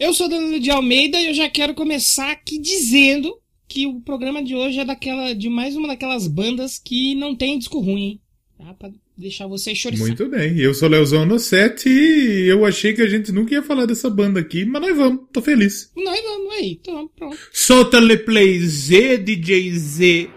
Eu sou Danilo de Almeida e eu já quero começar aqui dizendo que o programa de hoje é daquela de mais uma daquelas bandas que não tem disco ruim, hein? Tá? Pra deixar vocês chorar. Muito bem. Eu sou Leozão no 7 e eu achei que a gente nunca ia falar dessa banda aqui, mas nós vamos. Tô feliz. Nós vamos aí, então pronto. Solta-le play Z, DJ Z.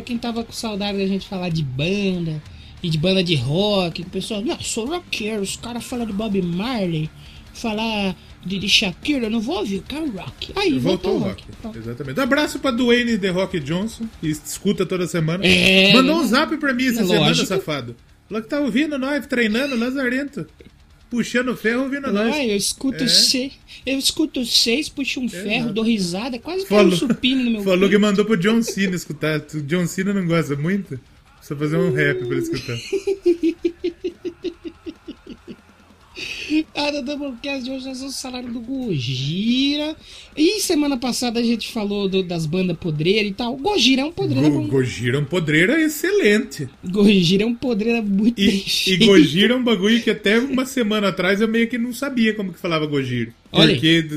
pra quem tava com saudade da gente falar de banda e de banda de rock, o pessoal, não, sou roqueiro, os caras falam de Bob Marley, falar de, de Shakira, eu não vou ouvir, eu quero rock. Aí, voltou, Voltou o rock. rock. Exatamente. Um abraço pra Dwayne The Rock Johnson, que escuta toda semana. É, Mandou um zap pra mim essa É semana, safado. Falou que tá ouvindo nós, treinando, lazarento. Puxando ferro, ouvindo nós. Ah, eu escuto É. seis, eu escuto seis, puxo um ferro, dou risada, quase que Falou, um supino no meu falou que peito. mandou pro John Cena escutar. O John Cena não gosta muito. Precisa fazer um rap pra ele escutar. No Doublecast de hoje nós vamos falar do Gojira. E semana passada a gente falou do- das bandas podreiras e tal. Gojira é um podreira Go bom. Gojira é um podreira excelente. Gojira é um podreira muito bem E, e. Gojira é um bagulho que até uma semana atrás eu meio que não sabia como que falava Gojira. Olha. Porque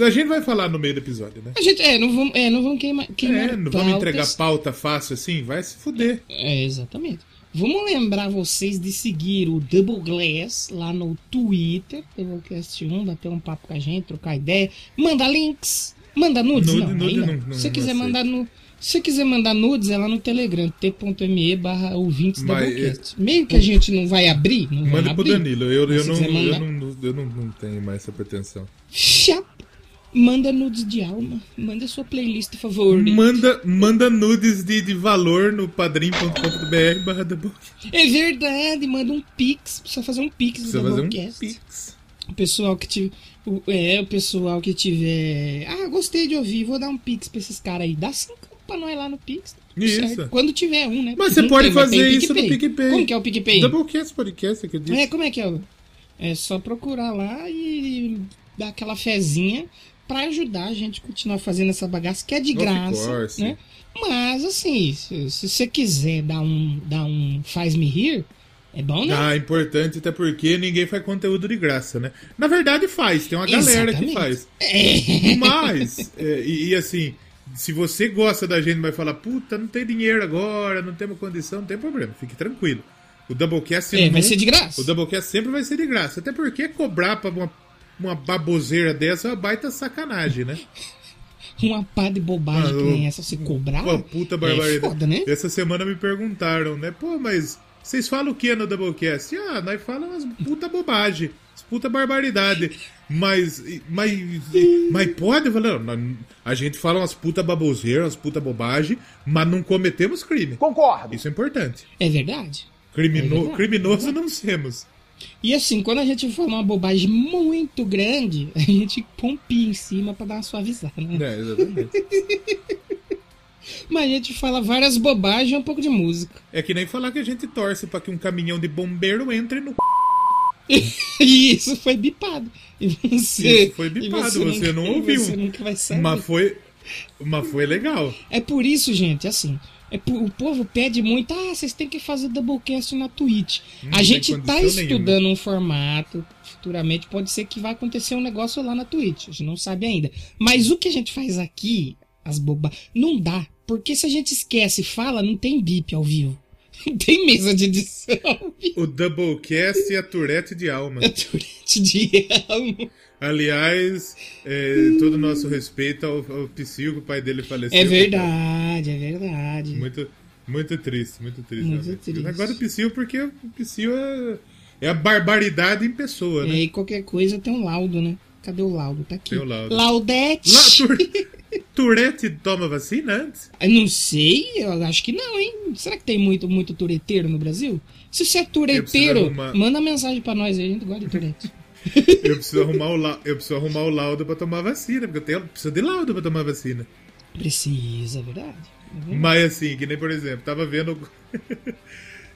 a gente vai falar no meio do episódio, né? A gente, é, não vamos, é, não vamos queimar, queimar É, não vamos pautas. entregar pauta fácil assim, vai se fuder. É, exatamente. Vamos lembrar vocês de seguir o Double Glass lá no Twitter, Doublecast 1, bater um papo com a gente, trocar ideia, manda links, manda nudes, Nude- não, nude não. não- Se quiser mandar se quiser mandar nudes, é lá no Telegram, t.me barra ouvintes Doublecast. Meio que a gente não vai abrir, não vai Manda pro abrir. Danilo, eu, eu, não, quiser eu, mandar- não, eu não, não tenho mais essa pretensão. Chapa. Manda nudes de alma, manda sua playlist favorita. Manda, manda nudes de, de valor no padrim.com.br barra. É verdade, manda um pix, precisa fazer um pix do Precisa um Doublecast. pix. O pessoal que tiver. É, o pessoal que tiver. Ah, gostei de ouvir, vou dar um pix pra esses caras aí. Dá cinco pra nós lá no Pix. Isso. certo. Quando tiver um, né? Mas Porque você pode tem, fazer isso no PicPay. Como que é o PicPay? Doublecast Podcast, que eu disse. É, como é que é? É só procurar lá e dar aquela fezinha pra ajudar a gente a continuar fazendo essa bagaça que é de graça, course. né? Mas assim, se, se você quiser dar um, dar um faz-me rir, é bom, né? Ah, importante, até porque ninguém faz conteúdo de graça, né? Na verdade faz, tem uma galera que Exatamente. faz. É. Mas, é, e, e assim, se você gosta da gente e vai falar, puta, não tem dinheiro agora, não temos condição, não tem problema, fique tranquilo. O Doublecast É, vai ser de graça. O Doublecast sempre vai ser de graça. Até porque cobrar pra uma, uma baboseira dessa é uma baita sacanagem, né? Uma pá de bobagem que nem essa, você cobrar. Uma puta barbaridade. É foda, né? Essa semana me perguntaram, né? Pô, mas vocês falam o que no Doublecast? Ah, nós falamos umas puta bobagem, umas puta barbaridade. Mas, mas, mas pode? Eu falei, não, nós- a gente fala umas puta baboseiras, umas puta bobagem, mas não cometemos crime. Concordo. Isso é importante. É verdade. Crimino, É verdade. criminoso não somos. E assim, quando a gente fala uma bobagem muito grande, a gente põe pi em cima pra dar uma suavizada, né? É, exatamente. Mas a gente fala várias bobagens e um pouco de música. É que nem falar que a gente torce pra que um caminhão de bombeiro entre no. E isso foi bipado. E você, Isso foi bipado, você não e ouviu. Você nunca vai saber. Mas foi, mas foi legal. É por isso, gente, assim. É o povo pede muito, ah, vocês têm que fazer Doublecast na Twitch. Não a gente tá estudando um formato. Futuramente pode ser que vai acontecer um negócio lá na Twitch. A gente não sabe ainda. Mas o que a gente faz aqui, as bobagens, não dá. Porque se a gente esquece e fala, não tem bip ao vivo. Não tem mesa de edição. O Doublecast e a Tourette de alma. É Twitch de alma. Aliás, é, todo o nosso respeito ao, ao que o pai dele faleceu. É verdade, é verdade. Muito, muito triste, muito triste. Muito realmente. triste. Agora o Psyu, porque o Psyu é, é a barbaridade em pessoa, E né? aí qualquer coisa tem um laudo, né? Cadê o laudo? Tá aqui. Tem o laudo. Laudete. Lá, Tour- Tourette toma vacina antes? Eu não sei, eu acho que não, hein? Será que tem muito, muito tureteiro no Brasil? Se você é tureteiro, arrumar- manda mensagem pra nós aí, a gente gosta de turete. Eu preciso arrumar o, la... eu preciso arrumar o laudo pra tomar vacina, porque eu tenho... preciso de laudo pra tomar vacina. Precisa, é verdade. É verdade. Mas assim, que nem por exemplo, tava vendo.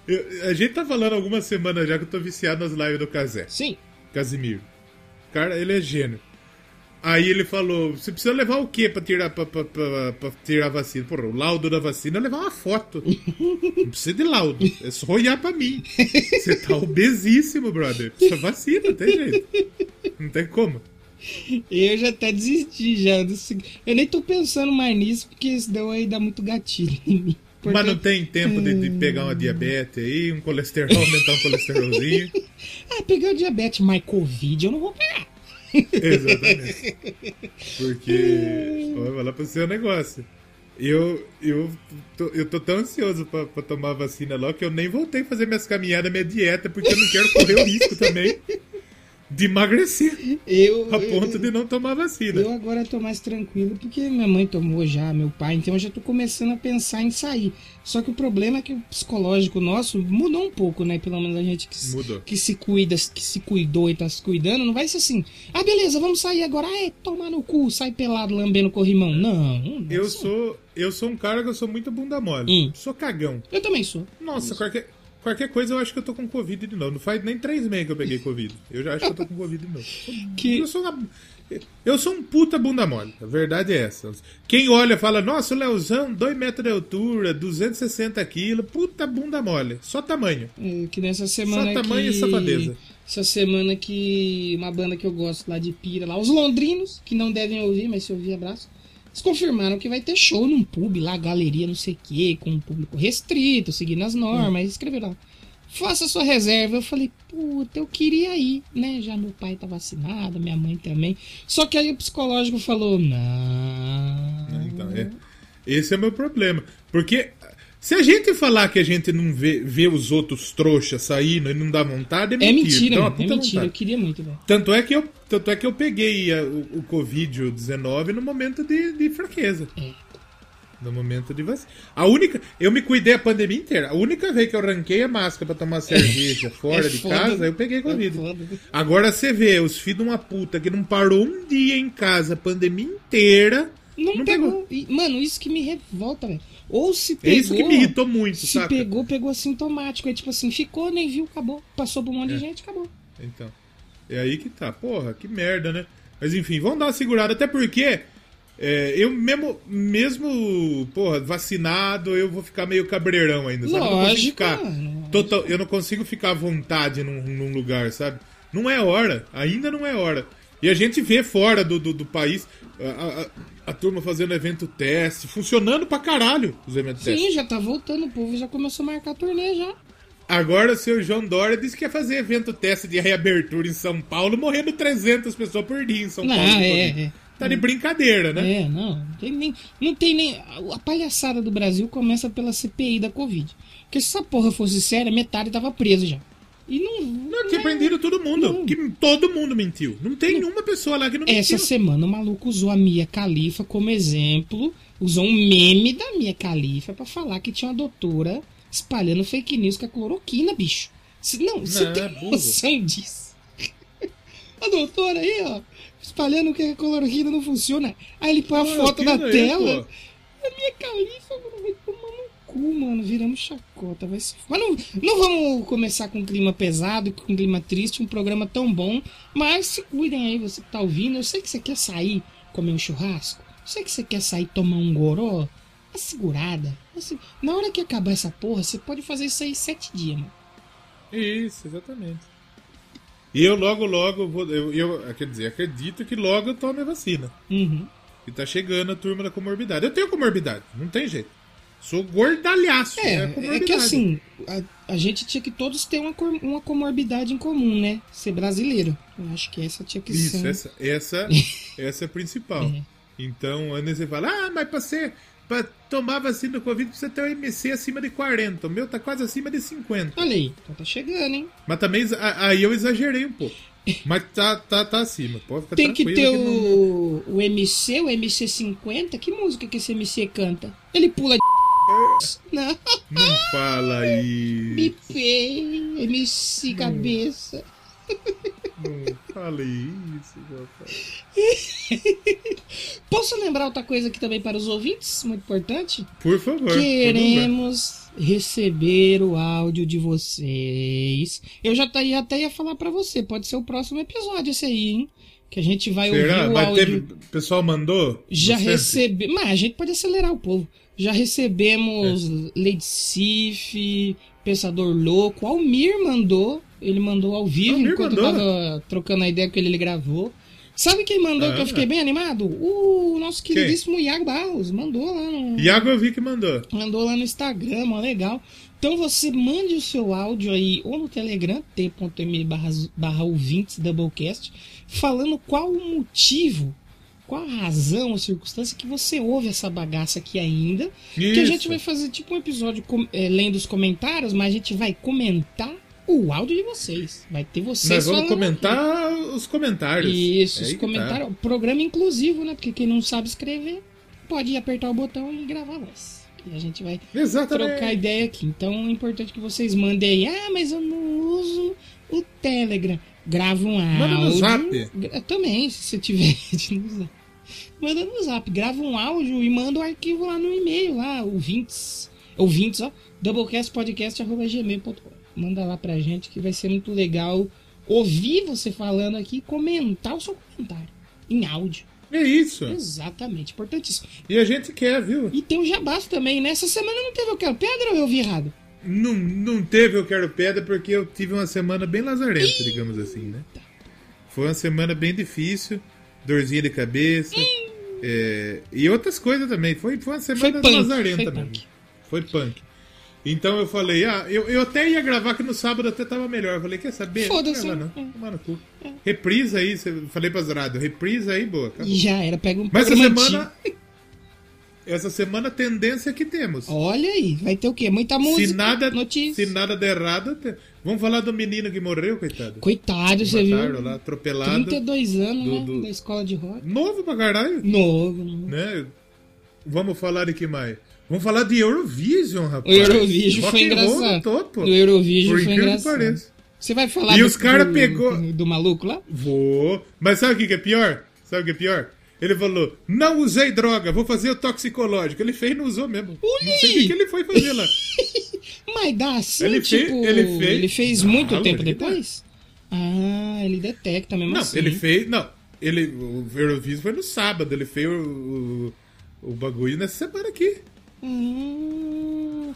Eu- a gente tá falando algumas semanas já que eu tô viciado nas lives do Casé. Sim. Casimiro. Cara, ele é gênio. Aí ele falou: você precisa levar o quê pra tirar, pra, pra, pra- pra tirar a vacina? Porra, o laudo da vacina é levar uma foto. Não precisa de laudo. É só olhar pra mim. Você tá obesíssimo, brother. Precisa vacina, não tem jeito. Não tem como. Eu já até desisti já. Eu nem tô pensando mais nisso, porque senão aí dá muito gatilho em mim. Porque- Mas não tem tempo de, de pegar uma diabetes aí, um colesterol, aumentar um colesterolzinho. Ah, peguei o diabetes, mas Covid eu não vou pegar. Exatamente. Porque, vou falar pra você um negócio. Eu, eu, tô, eu tô tão ansioso pra, pra tomar a vacina logo que eu nem voltei a fazer minhas caminhadas, minha dieta, porque eu não quero correr o risco também de emagrecer Eu, a ponto de não tomar vacina. Eu agora tô mais tranquilo porque minha mãe tomou já, meu pai, então eu já tô começando a pensar em sair. Só que o problema é que o psicológico nosso mudou um pouco, né? Pelo menos a gente que, Mudou. que se cuida, que se cuidou e tá se cuidando, não vai ser assim. Ah, beleza, vamos sair agora. Ah, é, tomar no cu, sai pelado lambendo corrimão. Não, não Eu sou. sou, eu sou um cara que eu sou muito bunda mole. Hum. Sou cagão. Eu também sou. Nossa, qualquer, qualquer coisa eu acho que eu tô com Covid de novo. Não faz nem três meses que eu peguei Covid. Eu já acho que eu tô com Covid de novo. Que- Eu, sou uma- eu sou um puta bunda mole. A verdade é essa. Quem olha fala, nossa, o Leozão, 2 metros de altura, 260 quilos, puta bunda mole. Só tamanho. É, Que nessa semana Só tamanho que... e safadeza. Essa semana que uma banda que eu gosto lá de Pira, lá, os londrinos, que não devem ouvir, mas se ouvir, abraço. Eles confirmaram que vai ter show num pub lá, galeria, não sei o quê, com um público restrito, seguindo as normas. Escreveram lá. Faça sua reserva. Eu falei, puta, eu queria ir, né? Já meu pai tá vacinado, minha mãe também. Só que aí o psicológico falou, não. Então, é. Esse é o meu problema. Porque se a gente falar que a gente não vê, vê os outros trouxas saindo e não dá vontade, é É mentira. mentira, Dá uma mano, é mentira. vontade. Eu queria muito, velho. Tanto é que eu, tanto é que eu peguei a- o, o Covid-19 no momento de, de fraqueza. É. No momento de vacina. A única. Eu me cuidei a pandemia inteira. A única vez que eu ranquei a máscara pra tomar cerveja fora É de foda. casa, eu peguei Covid. É. Agora você vê, os filhos de uma puta que não parou um dia em casa a pandemia inteira. Não, Não pegou. E, mano, isso que me revolta, velho. Ou se É pegou. isso que me irritou muito, Se saca? pegou, pegou assintomático. É tipo assim, ficou, nem viu, acabou. Passou pra um monte É. de gente, acabou. Então. É aí que tá. Porra, que merda, né? Mas enfim, vamos dar uma segurada. Até porque é, eu mesmo, mesmo, porra, vacinado, eu vou ficar meio cabreirão ainda, sabe? eu não consigo Lógico, ficar. total- eu não consigo ficar à vontade num, num lugar, sabe? Não é hora. Ainda não é hora. E a gente vê fora do, do, do país a, a- a turma fazendo evento teste, funcionando pra caralho os eventos teste. Sim, já tá voltando. O povo já começou a marcar turnê já. Agora o seu João Dória disse que ia fazer evento teste de reabertura em São Paulo, morrendo 300 pessoas por dia em São Não, Paulo. é, é. Tá de brincadeira, né? É, não. Não tem nem. Não tem nem. A palhaçada do Brasil começa pela CPI da Covid. Porque se essa porra fosse séria, metade tava preso já. E não. Não, tinha é- prendido todo mundo. Não. Que todo mundo mentiu. Não tem nenhuma pessoa lá que não Essa mentiu. semana o maluco usou a Mia Khalifa como exemplo, usou um meme da Mia Khalifa pra falar que tinha uma doutora espalhando fake news com a cloroquina, bicho. Não, você Não, tem é noção disso? a doutora aí, ó, espalhando que a cloroquina não funciona. Aí ele põe a foto na aí, tela. pô. A Mia Khalifa, mano, cu, mano. Viramos chacota. Vai se... Mas não, não vamos começar com um clima pesado, com um clima triste, um programa tão bom. Mas se cuidem aí, você que tá ouvindo. Eu sei que você quer sair comer um churrasco. Eu sei que você quer sair tomar um goró. Dá segurada. Assim, na hora que acabar essa porra, você pode fazer isso aí sete dias, mano. Isso, exatamente. E eu logo, logo vou. Eu, eu- quer dizer, acredito que logo eu tome a vacina. Uhum. E tá chegando a turma da comorbidade. Eu tenho comorbidade, não tem jeito. Sou gordalhaço. É, a é comorbidade. que assim, a, a gente tinha que todos ter uma, uma comorbidade em comum, né? Ser brasileiro. Eu acho que essa tinha que Isso, ser. essa, essa, essa é a principal. É. Então, aí você fala, ah, mas pra, ser, pra tomar vacina do Covid precisa ter um MC acima de 40. O meu tá quase acima de 50. Olha aí, então tá chegando, hein? Mas também, a- aí eu exagerei um pouco. Mas tá, tá, tá acima, pode ficar Tem que ter não- o, o MC, o MC50. Que música que esse MC canta? Ele pula de. Não, Não fala isso. bipei, MC cabeça. Não fala isso, rapaz. Posso lembrar outra coisa aqui também para os ouvintes? Muito importante. Por favor. por. Queremos receber o áudio de vocês. Eu já tá- ia até ia falar pra você, pode ser o próximo episódio esse aí, hein? Que a gente vai Será? ouvir o Mas áudio. teve. O pessoal mandou? Já recebemos. Mas a gente pode acelerar o povo. Já recebemos É. Lady Sif, Pensador Louco. Almir mandou. Ele mandou ao vivo Almir enquanto mandou? eu tava trocando a ideia com ele, ele gravou. Sabe quem mandou que eu Ah. fiquei bem animado? O nosso queridíssimo Iago Barros. Mandou lá no. Iago eu vi que mandou. Mandou lá no Instagram, ó, legal. Então você mande o seu áudio aí ou no Telegram, t.me barra ouvintes Doublecast, falando qual o motivo, qual a razão ou circunstância que você ouve essa bagaça aqui ainda. Que a Isso. gente vai fazer tipo um episódio com- é, lendo os comentários, mas a gente vai comentar o áudio de vocês. Vai ter vocês Nós vamos comentar os comentários. isso, É os tá. comentários. Programa inclusivo, né? Porque quem não sabe escrever pode apertar o botão e gravar a voz. E a gente vai Exatamente. trocar ideia aqui. Então é importante que vocês mandem aí. Ah, mas eu não uso o Telegram. Grava um áudio. Manda no Zap. Também, se você tiver no Zap. Manda no Zap. Grava um áudio e manda o arquivo lá no e-mail, lá, ouvintes. Ouvintes, ó. doublecastpodcast.gmail.com Manda lá pra gente que vai ser muito legal ouvir você falando aqui e comentar o seu comentário. Em áudio. É isso. Exatamente. Importantíssimo. E a gente quer, viu? E tem o jabaço também, né? Essa semana não teve o que? Pedra ou eu vi errado? Não, não teve Eu Quero Pedra porque eu tive uma semana bem lazarenta, digamos assim, né? Foi uma semana bem difícil, dorzinha de cabeça, é, e outras coisas também. Foi, foi uma semana punk, lazarenta foi mesmo. punk. Foi punk. Então eu falei, ah, eu, eu até ia gravar que no sábado até tava melhor. Eu falei, quer saber? Foda-se, Não, é. não. Tomar no cu. Reprisa aí, falei pra Zrado, reprisa aí, boa. acabou. Já era, pega um Mas essa semana. Essa semana a tendência que temos. Olha aí, vai ter o quê? Muita música, se nada, notícia. se nada der errado, te- vamos falar do menino que morreu, coitado. Coitado, você viu? Lá, atropelado. 32 anos, do- né? do- Da escola de rock. Novo pra caralho, Novo, novo. né? Vamos falar de que mais? Vamos falar de Eurovision, O rapaz. Eurovision Rock foi engraçado. topo. Do Eurovision Por foi incrível que engraçado. pareça. Você vai falar E do, os cara do- pegou- do maluco lá? Vou. Mas sabe o que é pior? Sabe o que é pior? Ele falou, não usei droga, vou fazer o toxicológico. Ele fez e não usou mesmo. Não sei o que ele foi fazer lá. Mas dá assim, Ele fez- tipo... ele fez- fez muito Não, tempo ele dá. depois? Ah, ele detecta mesmo Não, assim. ele fez. Não, ele, o Eurovision foi no sábado, ele fez o, o, o bagulho nessa semana aqui. Hum.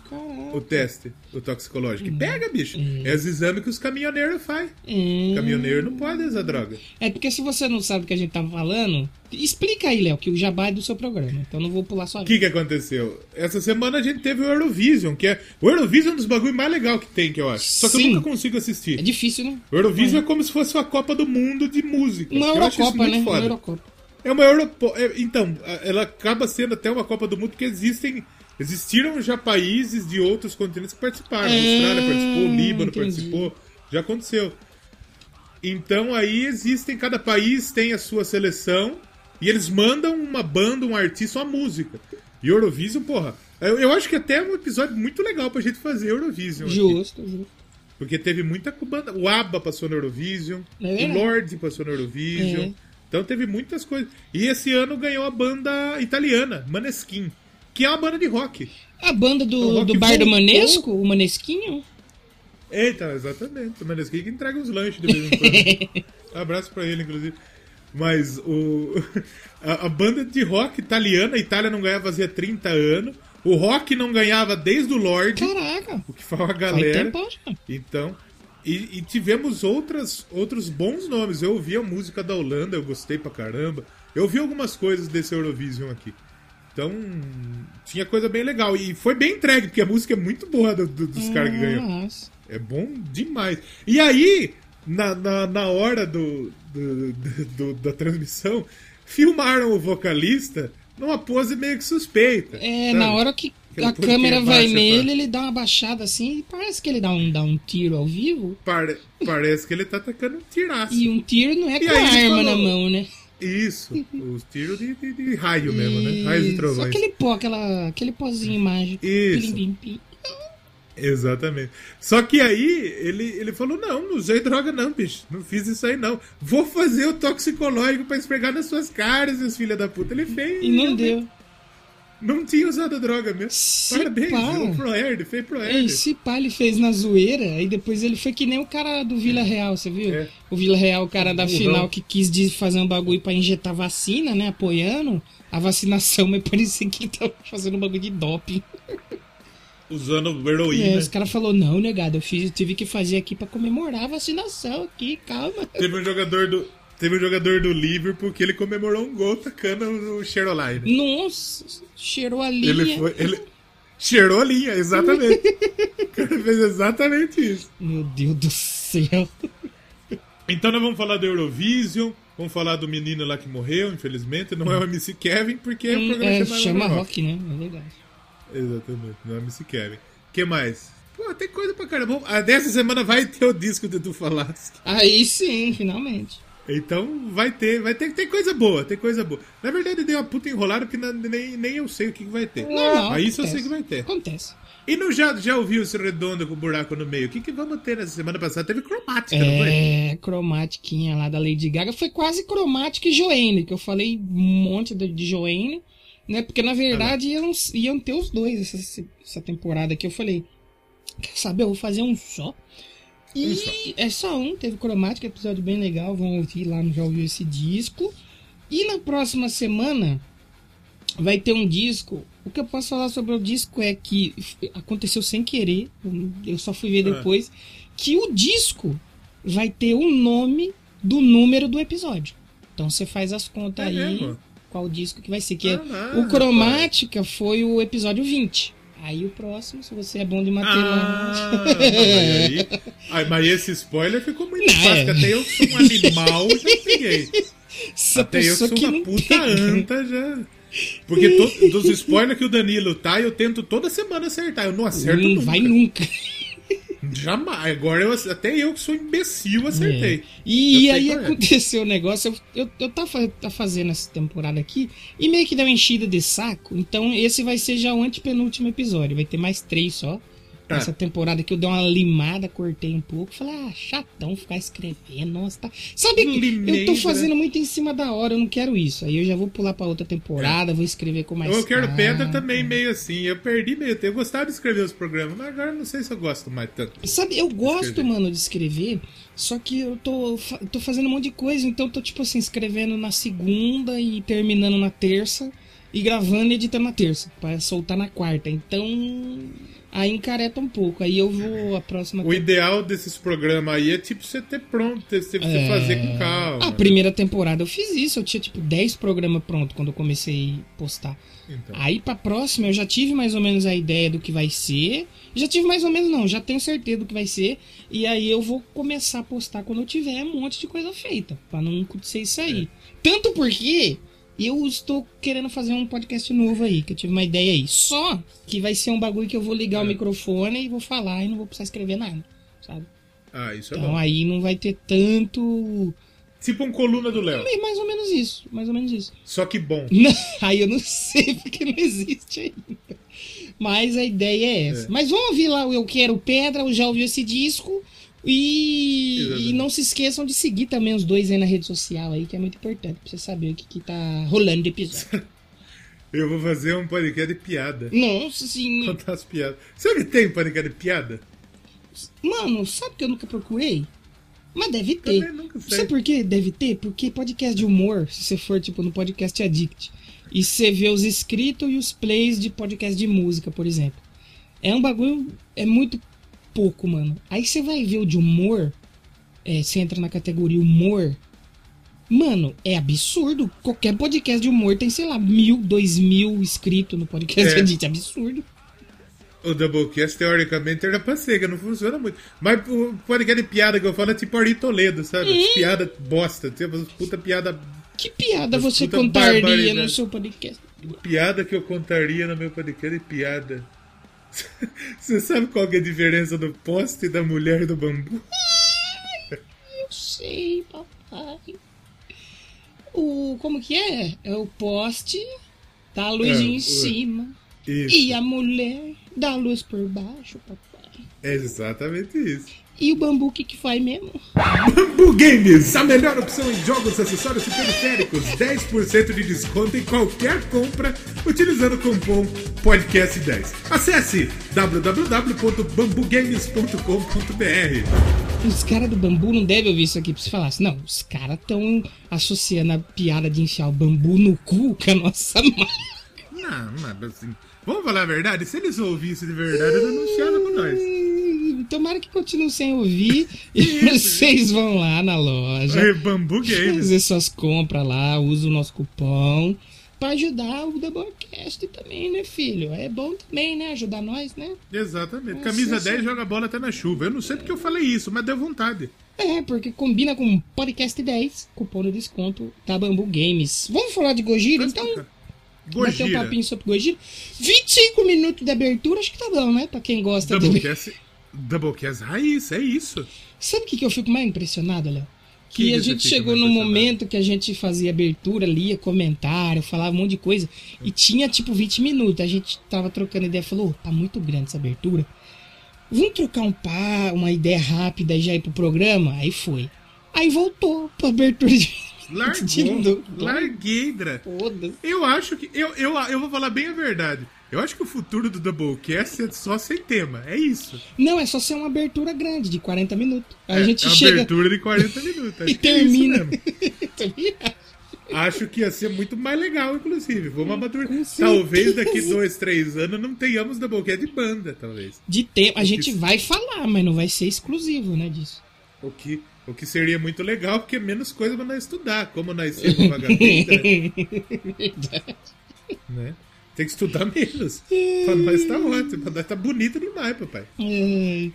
O teste, o toxicológico. E pega, bicho. É os exames que os caminhoneiros fazem. Hum. Caminhoneiro não pode usar droga. É porque se você não sabe o que a gente tá falando, explica aí, Léo, que o jabá é do seu programa. Então não vou pular só. O que que aconteceu? Essa semana a gente teve o Eurovision, que é. O Eurovision é um dos bagulhos mais legais que tem, que eu acho. Só que Sim. eu nunca consigo assistir. É difícil, né? O Eurovision é como se fosse uma Copa do Mundo de música. Uma Eurocopa, né? Uma foda. Eurocopa. É uma Europo... é, então, ela acaba sendo até uma Copa do Mundo porque existem. Existiram já países de outros continentes que participaram. A Ah, Austrália participou, o Líbano entendi. participou. Já aconteceu. Então aí existem, cada país tem a sua seleção e eles mandam uma banda, um artista, uma música. E Eurovision, porra, eu, eu acho que até é um episódio muito legal pra gente fazer Eurovision. aqui. Justo, justo. Porque teve muita banda. O ABBA passou no Eurovision. É o. Lorde passou no Eurovision. É. Então teve muitas coisas. E esse ano ganhou a banda italiana, Maneskin. Que é uma banda de rock. A banda do, rock do bar do. Manesco, o Manesquinho. Eita, exatamente. O Maneskin que entrega os lanches de vez em quando. Abraço pra ele, inclusive. Mas o a, a banda de rock italiana, a Itália não ganhava fazia 30 anos. O rock não ganhava desde o Lorde, Caraca, o que fala a faz galera. tempo já. Então, e, e tivemos outras, outros bons nomes. Eu ouvi a música da Holanda, eu gostei pra caramba. Eu ouvi algumas coisas desse Eurovision aqui. Então, tinha coisa bem legal. E foi bem entregue, porque a música é muito boa do- do- dos caras que ganham. Nossa. É bom demais. E aí, na, na, na hora do, do- da transmissão, filmaram o vocalista numa pose meio que suspeita. É, sabe? na hora que Aquele a câmera vai abaixa nele, pra- ele dá uma baixada assim e parece que ele dá um, dá um tiro ao vivo. Pare- parece que ele tá atacando um tiraço. E um tiro não é E com a arma na falou- mão, né? Isso, os tiros de, de- de raio mesmo, né? Raios e trovões. Aquele pó, aquela, aquele pozinho mágico. Isso. Exatamente. Só que aí ele, ele falou: não, não usei droga, não, bicho. Não fiz isso aí, não. Vou fazer o toxicológico pra esfregar nas suas caras, seus filha da puta. Ele fez. E não deu. Não tinha usado droga mesmo. Se Parabéns, pá. o Proerd, fez Proerd. Esse pá ele fez na zoeira, aí depois ele foi que nem o cara do Vila Real, você viu? É. O Vila Real, o cara da Burrão. final que quis de fazer um bagulho pra injetar vacina, né? Apoiando a vacinação, mas parecia que ele tava fazendo um bagulho de doping. Usando É, heroína. os caras falaram, não, negado, eu fiz, eu tive que fazer aqui pra comemorar a vacinação aqui, calma. Teve um jogador do. Teve um jogador do Liverpool que ele comemorou um gol tacando o Cheroline. Nossa, cheirou a linha. Ele foi. Ele cheirou a linha, exatamente. o cara fez exatamente isso. Meu Deus do céu. Então nós vamos falar do Eurovision, vamos falar do menino lá que morreu, infelizmente. Não é o MC Kevin, porque o programa É, chama, chama Rock. rock, né? É verdade. Exatamente, não é o MC Kevin. que mais? Pô, tem coisa pra caramba. Ah, dessa semana vai ter o disco do Tu Falasse. Aí sim, finalmente. Então vai ter, vai ter, tem coisa boa, tem coisa boa. Na verdade deu uma puta enrolada porque na- nem, nem eu sei o que, que vai ter. Normal. Mas isso eu sei que vai ter. Acontece. E não já, já ouviu esse redondo com buraco no meio? O que, que vamos ter nessa semana passada? Teve cromática, não foi? É, cromatiquinha lá da Lady Gaga. Foi quase cromática e Joanne, que eu falei um monte de, de Joanne, né? Porque na verdade iam, iam ter os dois essa, essa temporada aqui. Eu falei, quer saber? Eu vou fazer um só. E só. é só um, teve cromática, episódio bem legal. Vão ouvir lá no Já Ouviu esse disco. E na próxima semana vai ter um disco. O que eu posso falar sobre o disco é que aconteceu sem querer, eu só fui ver Ah. depois, que o disco vai ter o nome do número do episódio. Então você faz as contas É aí mesmo? qual disco que vai ser. Que é- Ah, não, o Cromática foi o episódio 20. Aí o próximo, se você é bom de Ah, matemática. não, mas aí, mas esse spoiler ficou muito Não, fácil, é. até eu sou um animal, já peguei. Essa Até eu sou uma puta anta já. Porque to- dos spoilers que o Danilo tá, eu tento toda semana acertar. Eu não acerto Não nunca. vai nunca. Jamais. Agora eu, até eu que sou imbecil acertei. É. E Eu aí é. aconteceu o negócio, eu, eu, eu tava, tá fazendo essa temporada aqui e meio que deu uma enchida de saco. Então esse vai ser já o antepenúltimo episódio. Vai ter mais três só. Tá. Essa temporada que eu dei uma limada, cortei um pouco. Falei, ah, chatão ficar escrevendo. Nossa, tá. Sabe que eu tô né? fazendo muito em cima da hora, eu não quero isso. Aí eu já vou pular pra outra temporada, vou escrever com mais Eu quero pedra também, meio assim. Eu perdi meio tempo. Eu gostava de escrever os programas, mas agora não sei se eu gosto mais tanto. Sabe, eu gosto, Escrever. mano, de escrever, só que eu tô, tô fazendo um monte de coisa, então eu tô, tipo assim, escrevendo na segunda e terminando na terça, e gravando e editando na terça, pra soltar na quarta. Então, aí encareta um pouco. Aí eu vou a próxima. O ideal desses programas aí é tipo você ter pronto, você É. fazer com calma. A primeira temporada eu fiz isso, eu tinha tipo 10 programas pronto quando eu comecei a postar. Então. Aí pra próxima eu já tive mais ou menos a ideia do que vai ser. Já tive mais ou menos não, já tenho certeza do que vai ser. E aí eu vou começar a postar quando eu tiver um monte de coisa feita. Pra não acontecer isso aí. Tanto porque eu estou querendo fazer um podcast novo aí, que eu tive uma ideia aí. Só que vai ser um bagulho que eu vou ligar o É. microfone e vou falar e não vou precisar escrever nada. Sabe? Ah, isso é Então bom. aí não vai ter tanto. Tipo um coluna do Léo. Bem, Mais ou menos isso. Mais ou menos isso. Só que bom. Aí eu não sei porque não existe ainda. Mas a ideia é essa. É. Mas vamos ouvir lá o Eu Quero Pedra, eu já ouviu esse disco. E, e não se esqueçam de seguir também os dois aí na rede social aí, que é muito importante pra você saber o que, que tá rolando de episódio. Eu vou fazer um podcast de piada. Nossa senhora. Contar as piadas. Sabe que tem podcast de piada? Mano, sabe que eu nunca procurei? Mas deve ter. Também nunca sei. Sabe por que deve ter? Porque podcast de humor, se você for tipo no podcast Addict, e você vê os inscritos e os plays de podcast de música, por exemplo. É um bagulho. É muito pouco, mano. Aí você vai ver o de humor. É, você entra na categoria humor. Mano, é absurdo. Qualquer podcast de humor tem, sei lá, mil, dois mil inscritos no podcast É. Addict. É absurdo. O Doublecast, teoricamente, era pra cega, não funciona muito. Mas o podcast de piada que eu falo é tipo Ari Toledo, sabe? Hum. Piada bosta, tipo, puta piada, Que piada você contaria barbaridade. no seu podcast? piada que eu contaria no meu podcast de piada. Você sabe qual que é a diferença do poste da mulher do bambu? Eu sei, papai. O. Como que é? É o poste, dá a luz É, em o- cima. Isso. E a mulher dá a luz por baixo, papai. É exatamente isso. E o bambu, o que, que faz mesmo? Bambu Games, a melhor opção em jogos, acessórios e periféricos. 10% de desconto em qualquer compra utilizando o cupom podcast10. Acesse www.bambugames.com.br. Os caras do bambu não devem ouvir isso aqui pra se falar assim. Não, os caras estão associando a piada de enfiar o bambu no cu com a nossa marca. Não, mas assim, vamos falar a verdade? Se eles ouvissem de verdade, eles não anunciaram com nós. Tomara que continue sem ouvir e vocês vão lá na loja. É, Bambu Games. Fazer suas compras lá, usa o nosso cupom pra ajudar o Doublecast também, né, filho? É bom também, né? Ajudar nós, né? Exatamente. Nossa, Camisa sim. 10 joga bola até na chuva. Eu não sei porque eu falei isso, mas deu vontade. É, porque combina com podcast 10, cupom de desconto da Bambu Games. Vamos falar de Gojira, então? Bater um Gojira. papinho sobre Gojira. 25 minutos de abertura, acho que tá bom, né? Pra quem gosta. Doublecast, Doublecast raiz, é isso. Sabe o que, que eu fico mais impressionado, Léo? Que Que a gente chegou impressionado? momento que a gente fazia abertura, lia comentário, falava um monte de coisa. E tinha tipo 20 minutos. A gente tava trocando ideia falou: "Ô, tá muito grande essa abertura. Vamos trocar um pá, uma ideia rápida e já ir pro programa? Aí foi. Aí voltou pra abertura de. de Largou. novo. Larguei, Dra. Foda-se. Eu acho que. Eu, eu, eu vou falar bem a verdade. Eu acho que o futuro do Doublecast é só sem tema. É isso. Não, é só ser uma abertura grande, de 40 minutos. Aí é, a gente é uma chega abertura de 40 minutos. E é termina. mesmo. Acho que ia ser muito mais legal, inclusive. Vamos amadurecer. Com Talvez daqui dois, três anos não tenhamos Doublecast de banda, talvez. de tempo. A gente vai falar, mas não vai ser exclusivo, né, disso. O que, o que seria muito legal, porque é menos coisa pra nós estudar. Como nós somos vagabundos, né? Tem que estudar menos. Pra nós tá ótimo. Pra nós tá bonito demais, papai. É,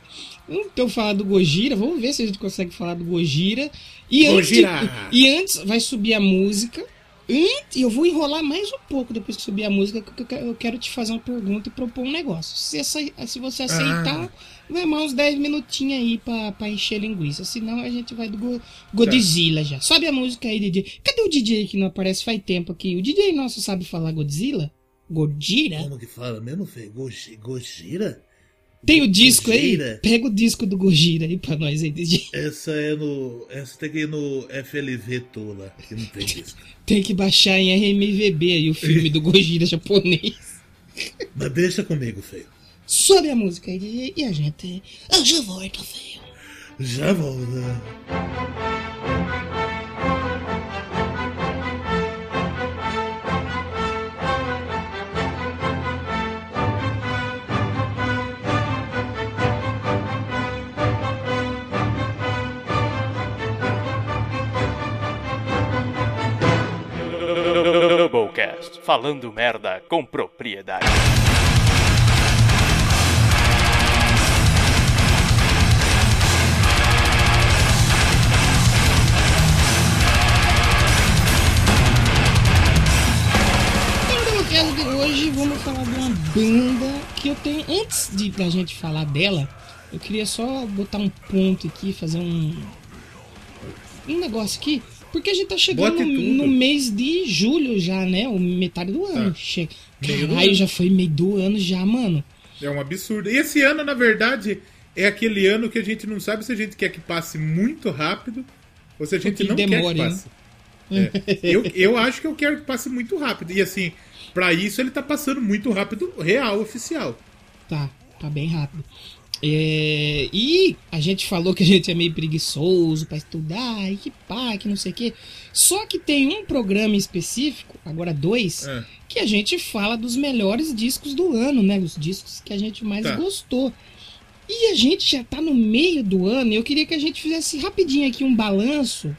Então falar do Gojira, vamos ver se a gente consegue falar do Gojira. E Gojira! antes, e antes vai subir a música. E eu vou enrolar mais um pouco depois que subir a música, que eu quero- te fazer uma pergunta e propor um negócio. Se, essa- se você aceitar, vai mais uns 10 minutinhos aí pra, pra encher linguiça. Senão a gente vai do Go- Godzilla já. Sobe a música aí, DJ. Cadê o DJ que não aparece faz tempo aqui? O DJ nosso sabe falar Godzilla? Godira? Como que fala mesmo, Fê? Goji- Gojira? Tem o disco aí? Gojira? Pega o disco do Gojira aí pra nós aí, DJ. Essa é no. Essa tem que ir no FLV Tola, que não tem disco. Tem que baixar em RMVB aí o filme do Gojira japonês. Mas deixa comigo, Fê. Sobe a música aí, DJ, e a gente. Eu já volto, feio. Já volta. Falando merda com propriedade. Então, hoje, vamos falar de uma banda que eu tenho. Antes de da gente falar dela, eu queria só botar um ponto aqui, fazer um. Um negócio aqui. Porque a gente tá chegando no, mês de julho já, né? O metade do ano. Tá. Che... Caralho, já foi meio do ano já, mano. É um absurdo. E esse ano, na verdade, é aquele ano que a gente não sabe se a gente quer que passe muito rápido ou se a gente não demore, quer né? que passe. É. Eu, eu acho que eu quero que passe muito rápido. E assim, pra isso ele tá passando muito rápido, real, oficial. Tá, tá bem rápido. É, e a gente falou que a gente é meio preguiçoso pra estudar, e que pá, que não sei o quê. Só que tem um programa específico, agora dois, É. que a gente fala dos melhores discos do ano, né? Os discos que a gente mais Tá. gostou. E a gente já tá no meio do ano, e eu queria que a gente fizesse rapidinho aqui um balanço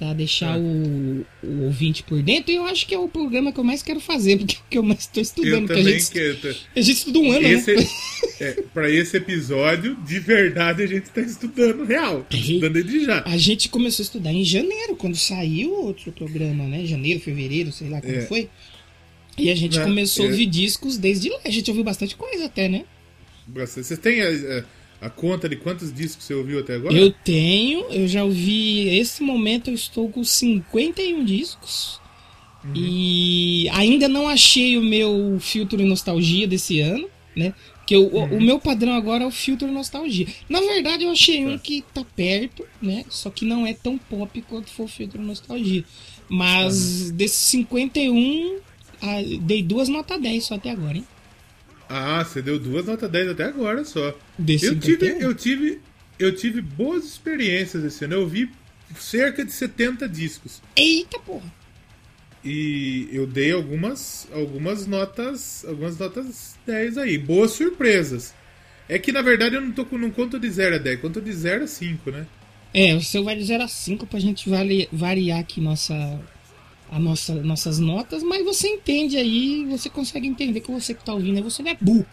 pra deixar É. o, o ouvinte por dentro. E eu acho que é o programa que eu mais quero fazer, porque é o que eu mais tô estudando. Eu porque a também gente, quero. a gente estuda um ano, Esse, né? é, pra esse episódio, de verdade, a gente tá estudando real. Tá estudando desde já. A gente começou a estudar em janeiro, quando saiu outro programa, né? Janeiro, fevereiro, sei lá como É. foi. E a gente Né, começou a é. ouvir discos desde lá. A gente ouviu bastante coisa até, né? Você tem a, a- a conta de quantos discos você ouviu até agora? Eu tenho, eu já ouvi. Esse momento eu estou com 51 discos. Uhum. E ainda não achei o meu filtro nostalgia desse ano. né? Porque o, o- o meu padrão agora é o filtro nostalgia. Na verdade, eu achei um que tá perto, né? Só que não é tão pop quanto foi o filtro nostalgia. Mas desses 51, ah, dei duas notas 10 só até agora, hein? Ah, você deu duas notas 10 até agora só. Desse Eu tive, 51? eu tive, eu tive boas experiências esse ano. Eu vi cerca de 70 discos. Eita porra! E eu dei algumas, algumas notas, algumas notas 10 aí, boas surpresas. É que na verdade eu não tô com não conto de 0 a 10, conto de 0 a 5, né? É, o seu vai de 0 a 5 pra gente vari- variar aqui nossa, a nossa, nossas notas, mas você entende aí, você consegue entender que você que tá ouvindo, você não é burro.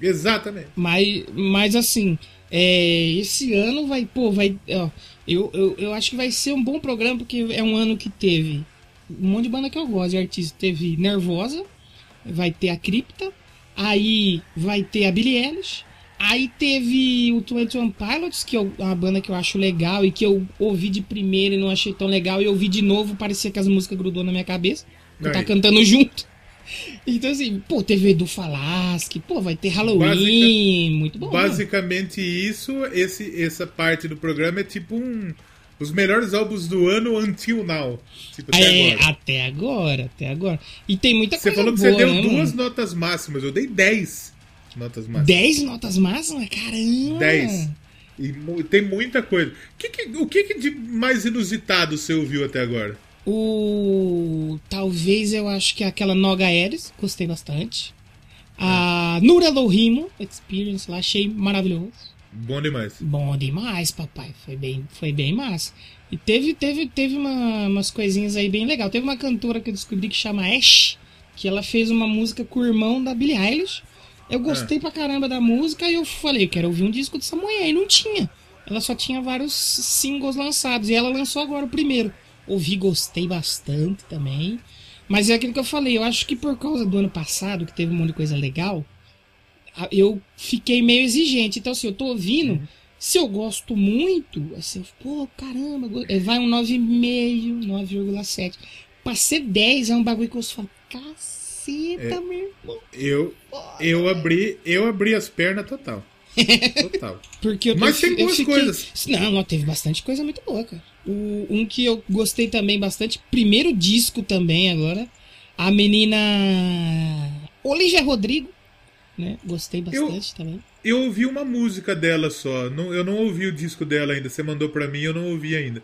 Exatamente. Mas, mas assim, é, esse ano vai, pô, vai. Ó, eu, eu, eu acho que vai ser um bom programa, porque é um ano que teve um monte de banda que eu gosto de artista. Teve Nervosa, vai ter a Cripta, aí vai ter a Billie Eilish, aí teve o 21 Pilots, que é uma banda que eu acho legal e que eu ouvi de primeira e não achei tão legal, e eu ouvi de novo, parecia que as músicas grudou na minha cabeça. Eu tá cantando junto. Então, assim, pô, teve Edu Falaschi, pô, vai ter Halloween, muito bom. Basicamente isso, esse, essa parte do programa é tipo um os melhores álbuns do ano until now. Tipo, até É, agora. até agora, até agora. E tem muita Você coisa falou que boa, você deu né, duas mano? notas máximas, eu dei 10 notas máximas. 10 notas máximas? Caramba! 10. E tem muita coisa. Que que- o que, que de mais inusitado você ouviu até agora? O. Talvez eu acho que é aquela Noga Ares, gostei bastante. A Nura Lohimo Experience lá, achei maravilhoso. Bom demais. Bom demais, papai. Foi bem, foi bem massa. E teve, teve, teve uma- umas coisinhas aí bem legal. Teve uma cantora que eu descobri que chama Ash, que ela fez uma música com o irmão da Billie Eilish. Eu gostei pra caramba da música e eu falei, eu quero ouvir um disco dessa mulher. E não tinha. Ela só tinha vários singles lançados. E ela lançou agora o primeiro. Ouvi, gostei bastante também. Mas é aquilo que eu falei, eu acho que por causa do ano passado, que teve um monte de coisa legal, eu fiquei meio exigente. Então, assim, eu tô ouvindo, se eu gosto muito, assim, pô, caramba, eh, vai um 9,5, 9,7. Pra ser 10 é um bagulho que eu falo, meu irmão. Eu, eu, abri, eu abri as pernas total. Total. Porque eu Mas eu tem eu boas fiquei- coisas. Não, não, teve bastante coisa muito boa, cara. O, um que eu gostei também bastante, primeiro disco também agora, a menina Olivia Rodrigo, né? Gostei bastante também. Eu ouvi uma música dela só. Não, eu não ouvi o disco dela ainda. Você mandou pra mim, eu não ouvi ainda.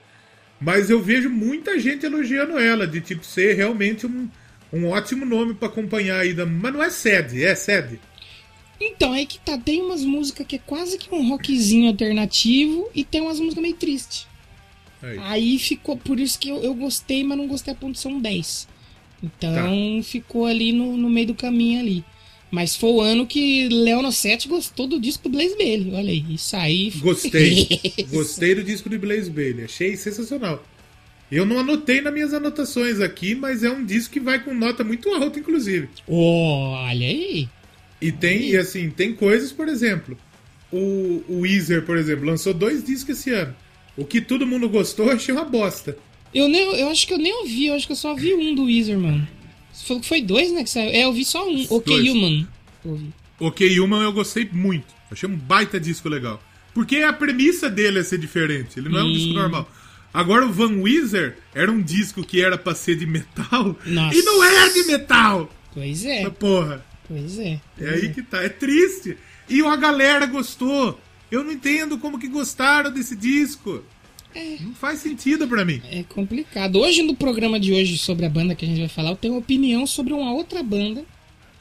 Mas eu vejo muita gente elogiando ela, de tipo ser realmente um, um ótimo nome pra acompanhar aí. Da... Mas não é sede, é sede. Então, aí que tá, tem umas músicas que é quase que um rockzinho alternativo e tem umas músicas meio tristes. Aí. Aí ficou, por isso que eu, eu gostei, mas não gostei a um 10. Então ficou ali no, no meio do caminho ali. Mas foi o ano que Leono 7 gostou do disco do Blaze Bailey. Olha aí, isso aí. Gostei. Gostei do disco de Blaze Bailey. Achei sensacional. Eu não anotei nas minhas anotações aqui, mas é um disco que vai com nota muito alta, inclusive. Olha aí. E tem, e assim, tem coisas, por exemplo, o, o Weezer, por exemplo, lançou dois discos esse ano. O que todo mundo gostou, eu achei uma bosta. Eu, nem, eu acho que eu nem ouvi, eu acho que eu só vi um do Weezer, mano. Você falou que foi dois, né? Que saiu. É, eu vi só um. Ok, Dois. Human. Ouvi. Ok, Human eu gostei muito. Achei um baita disco legal. Porque a premissa dele é ser diferente, ele não é um Hum. disco normal. Agora o Van Weezer era um disco que era pra ser de metal Nossa. e não é de metal. Pois é, Essa porra. pois é. É aí que tá, é triste. E a galera gostou. Eu não entendo como que gostaram desse disco. Não faz sentido pra mim. É complicado. Hoje, no programa de hoje, sobre a banda que a gente vai falar, eu tenho uma opinião sobre uma outra banda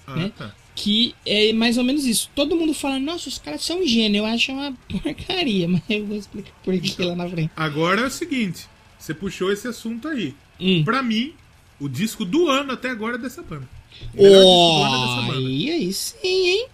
Ah, Né? tá. Que é mais ou menos isso. Todo mundo fala, nossa, os caras são gênio. Eu acho uma porcaria, mas eu vou explicar por que lá na frente. Agora é o seguinte, você puxou esse assunto aí. Hum. Pra mim, o disco do ano até agora é dessa banda. O melhor disco do ano é dessa banda. Aí, aí sim, hein?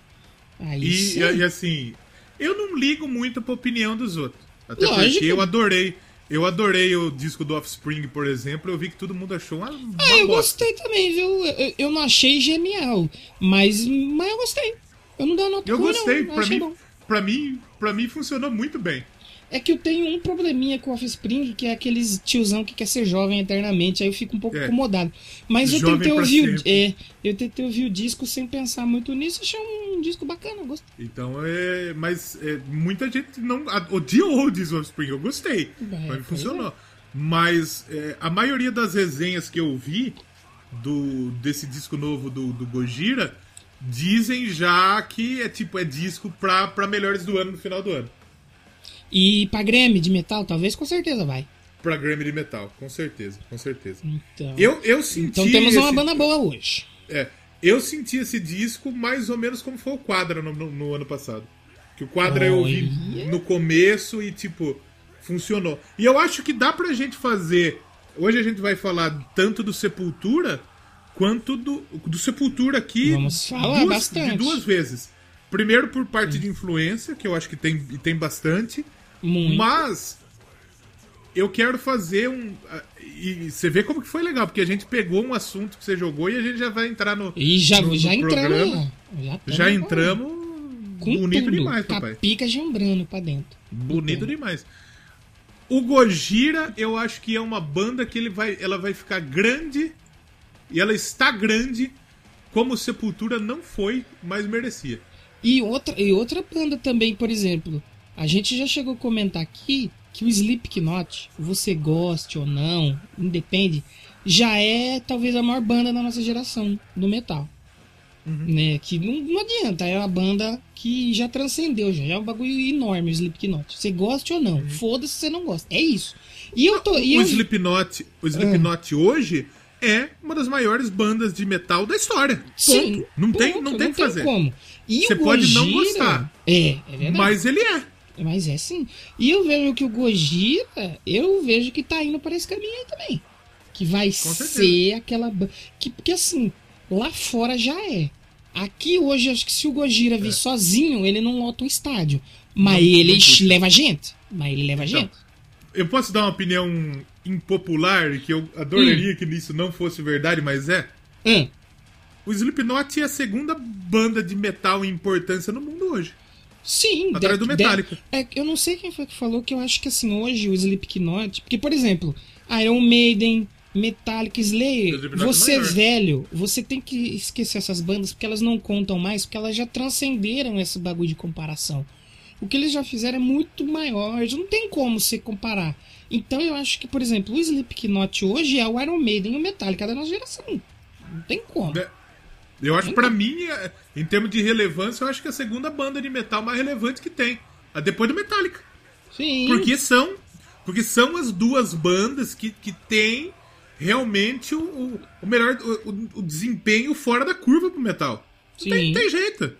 Aí E, sim. e assim, eu não ligo muito pra opinião dos outros. Até Lógico. porque eu adorei. Eu adorei o disco do Offspring, por exemplo. Eu vi que todo mundo achou uma, uma Ah, eu bosta. gostei também, viu? Eu, eu não achei genial, mas, mas eu gostei. Eu não dei nota Eu ruim, gostei. não. Eu Pra mim, bom. pra, mim, pra mim funcionou muito bem. É que eu tenho um probleminha com Offspring, que é aqueles tiozão que quer ser jovem eternamente, aí eu fico um pouco É. incomodado. Mas eu Jovem tentei pra ouvir, o- é, eu tentei ouvir o disco sem pensar muito nisso, achei um disco bacana, eu gostei. Então é. Mas é, muita gente não. odiou o Disney Offspring. Eu gostei. É, mas funcionou. Mas é, a maioria das resenhas que eu vi do, desse disco novo do, do Gojira dizem já que é tipo, é disco pra, pra melhores do ano no final do ano. E pra Grammy de metal, talvez com certeza vai. Pra Grammy de Metal, com certeza, com certeza. Então, Eu, eu senti. então temos uma esse- banda boa hoje. É, eu senti esse disco mais ou menos como foi o Quadra no, no- no ano passado. Que o Quadra eu ouvi no começo e, tipo, funcionou. E eu acho que dá pra gente fazer. Hoje a gente vai falar tanto do Sepultura quanto do, do Sepultura aqui. Vamos falar duas, bastante. De duas vezes. Primeiro por parte de influência, que eu acho que tem, tem bastante. Muito. Mas eu quero fazer um. ah, E você vê como que foi legal, porque a gente pegou um assunto que você jogou e a gente já vai entrar no. E já, no- já no entramos. Já, Já entramos com bonito tudo, demais, a papai. pica gembrando pra dentro. Bonito demais. O Gojira, eu acho que é uma banda que ele vai, ela vai ficar grande e ela está grande como Sepultura não foi, mas merecia. E outra, e outra banda também, por exemplo, a gente já chegou a comentar aqui que o Slipknot, você goste ou não, independe, já é talvez a maior banda da nossa geração do metal. Né? Que não, não adianta, é uma banda que já transcendeu, já, já é um bagulho enorme o Slipknot. Você goste ou não, foda-se se você não gosta. É isso. E eu tô. E o eu, Slipknot, o Slipknot hoje é uma das maiores bandas de metal da história. Ponto. Sim, não tem, ponto, não tem o que fazer. como. E Você pode não Gojira- gostar. É, é verdade. Mas ele é. Mas é sim. E eu vejo que o Gojira, eu vejo que tá indo para esse caminho aí também. Que vai ser aquela. Que, porque assim, lá fora já é. Aqui hoje, acho que se o Gojira vir sozinho, ele não lota o estádio. Mas É. Não- ele não leva gente. Mas ele leva Então, gente. Eu posso dar uma opinião impopular, que eu adoraria Hum. que isso não fosse verdade, mas é. Hum, O Slipknot é a segunda banda de metal em importância no mundo hoje. Sim. Atrás do Metallica. é, eu não sei quem foi que falou que eu acho que assim, hoje o Slipknot. Porque, por exemplo, Iron Maiden, Metallica, Slayer. É Você maior. velho, você tem que esquecer essas bandas porque elas não contam mais, porque elas já transcenderam esse bagulho de comparação. O que eles já fizeram é muito maior, não tem como você comparar. Então eu acho que, por exemplo, o Slipknot hoje é o Iron Maiden e o Metallica da nossa geração. Não tem como. É, Eu acho, pra mim, é, em termos de relevância, eu acho que é a segunda banda de metal mais relevante que tem. A depois do Metallica. Sim. Porque são, porque são as duas bandas que, que têm realmente o, o, melhor o, o- desempenho fora da curva pro metal. Não tem, Sim. tem jeito.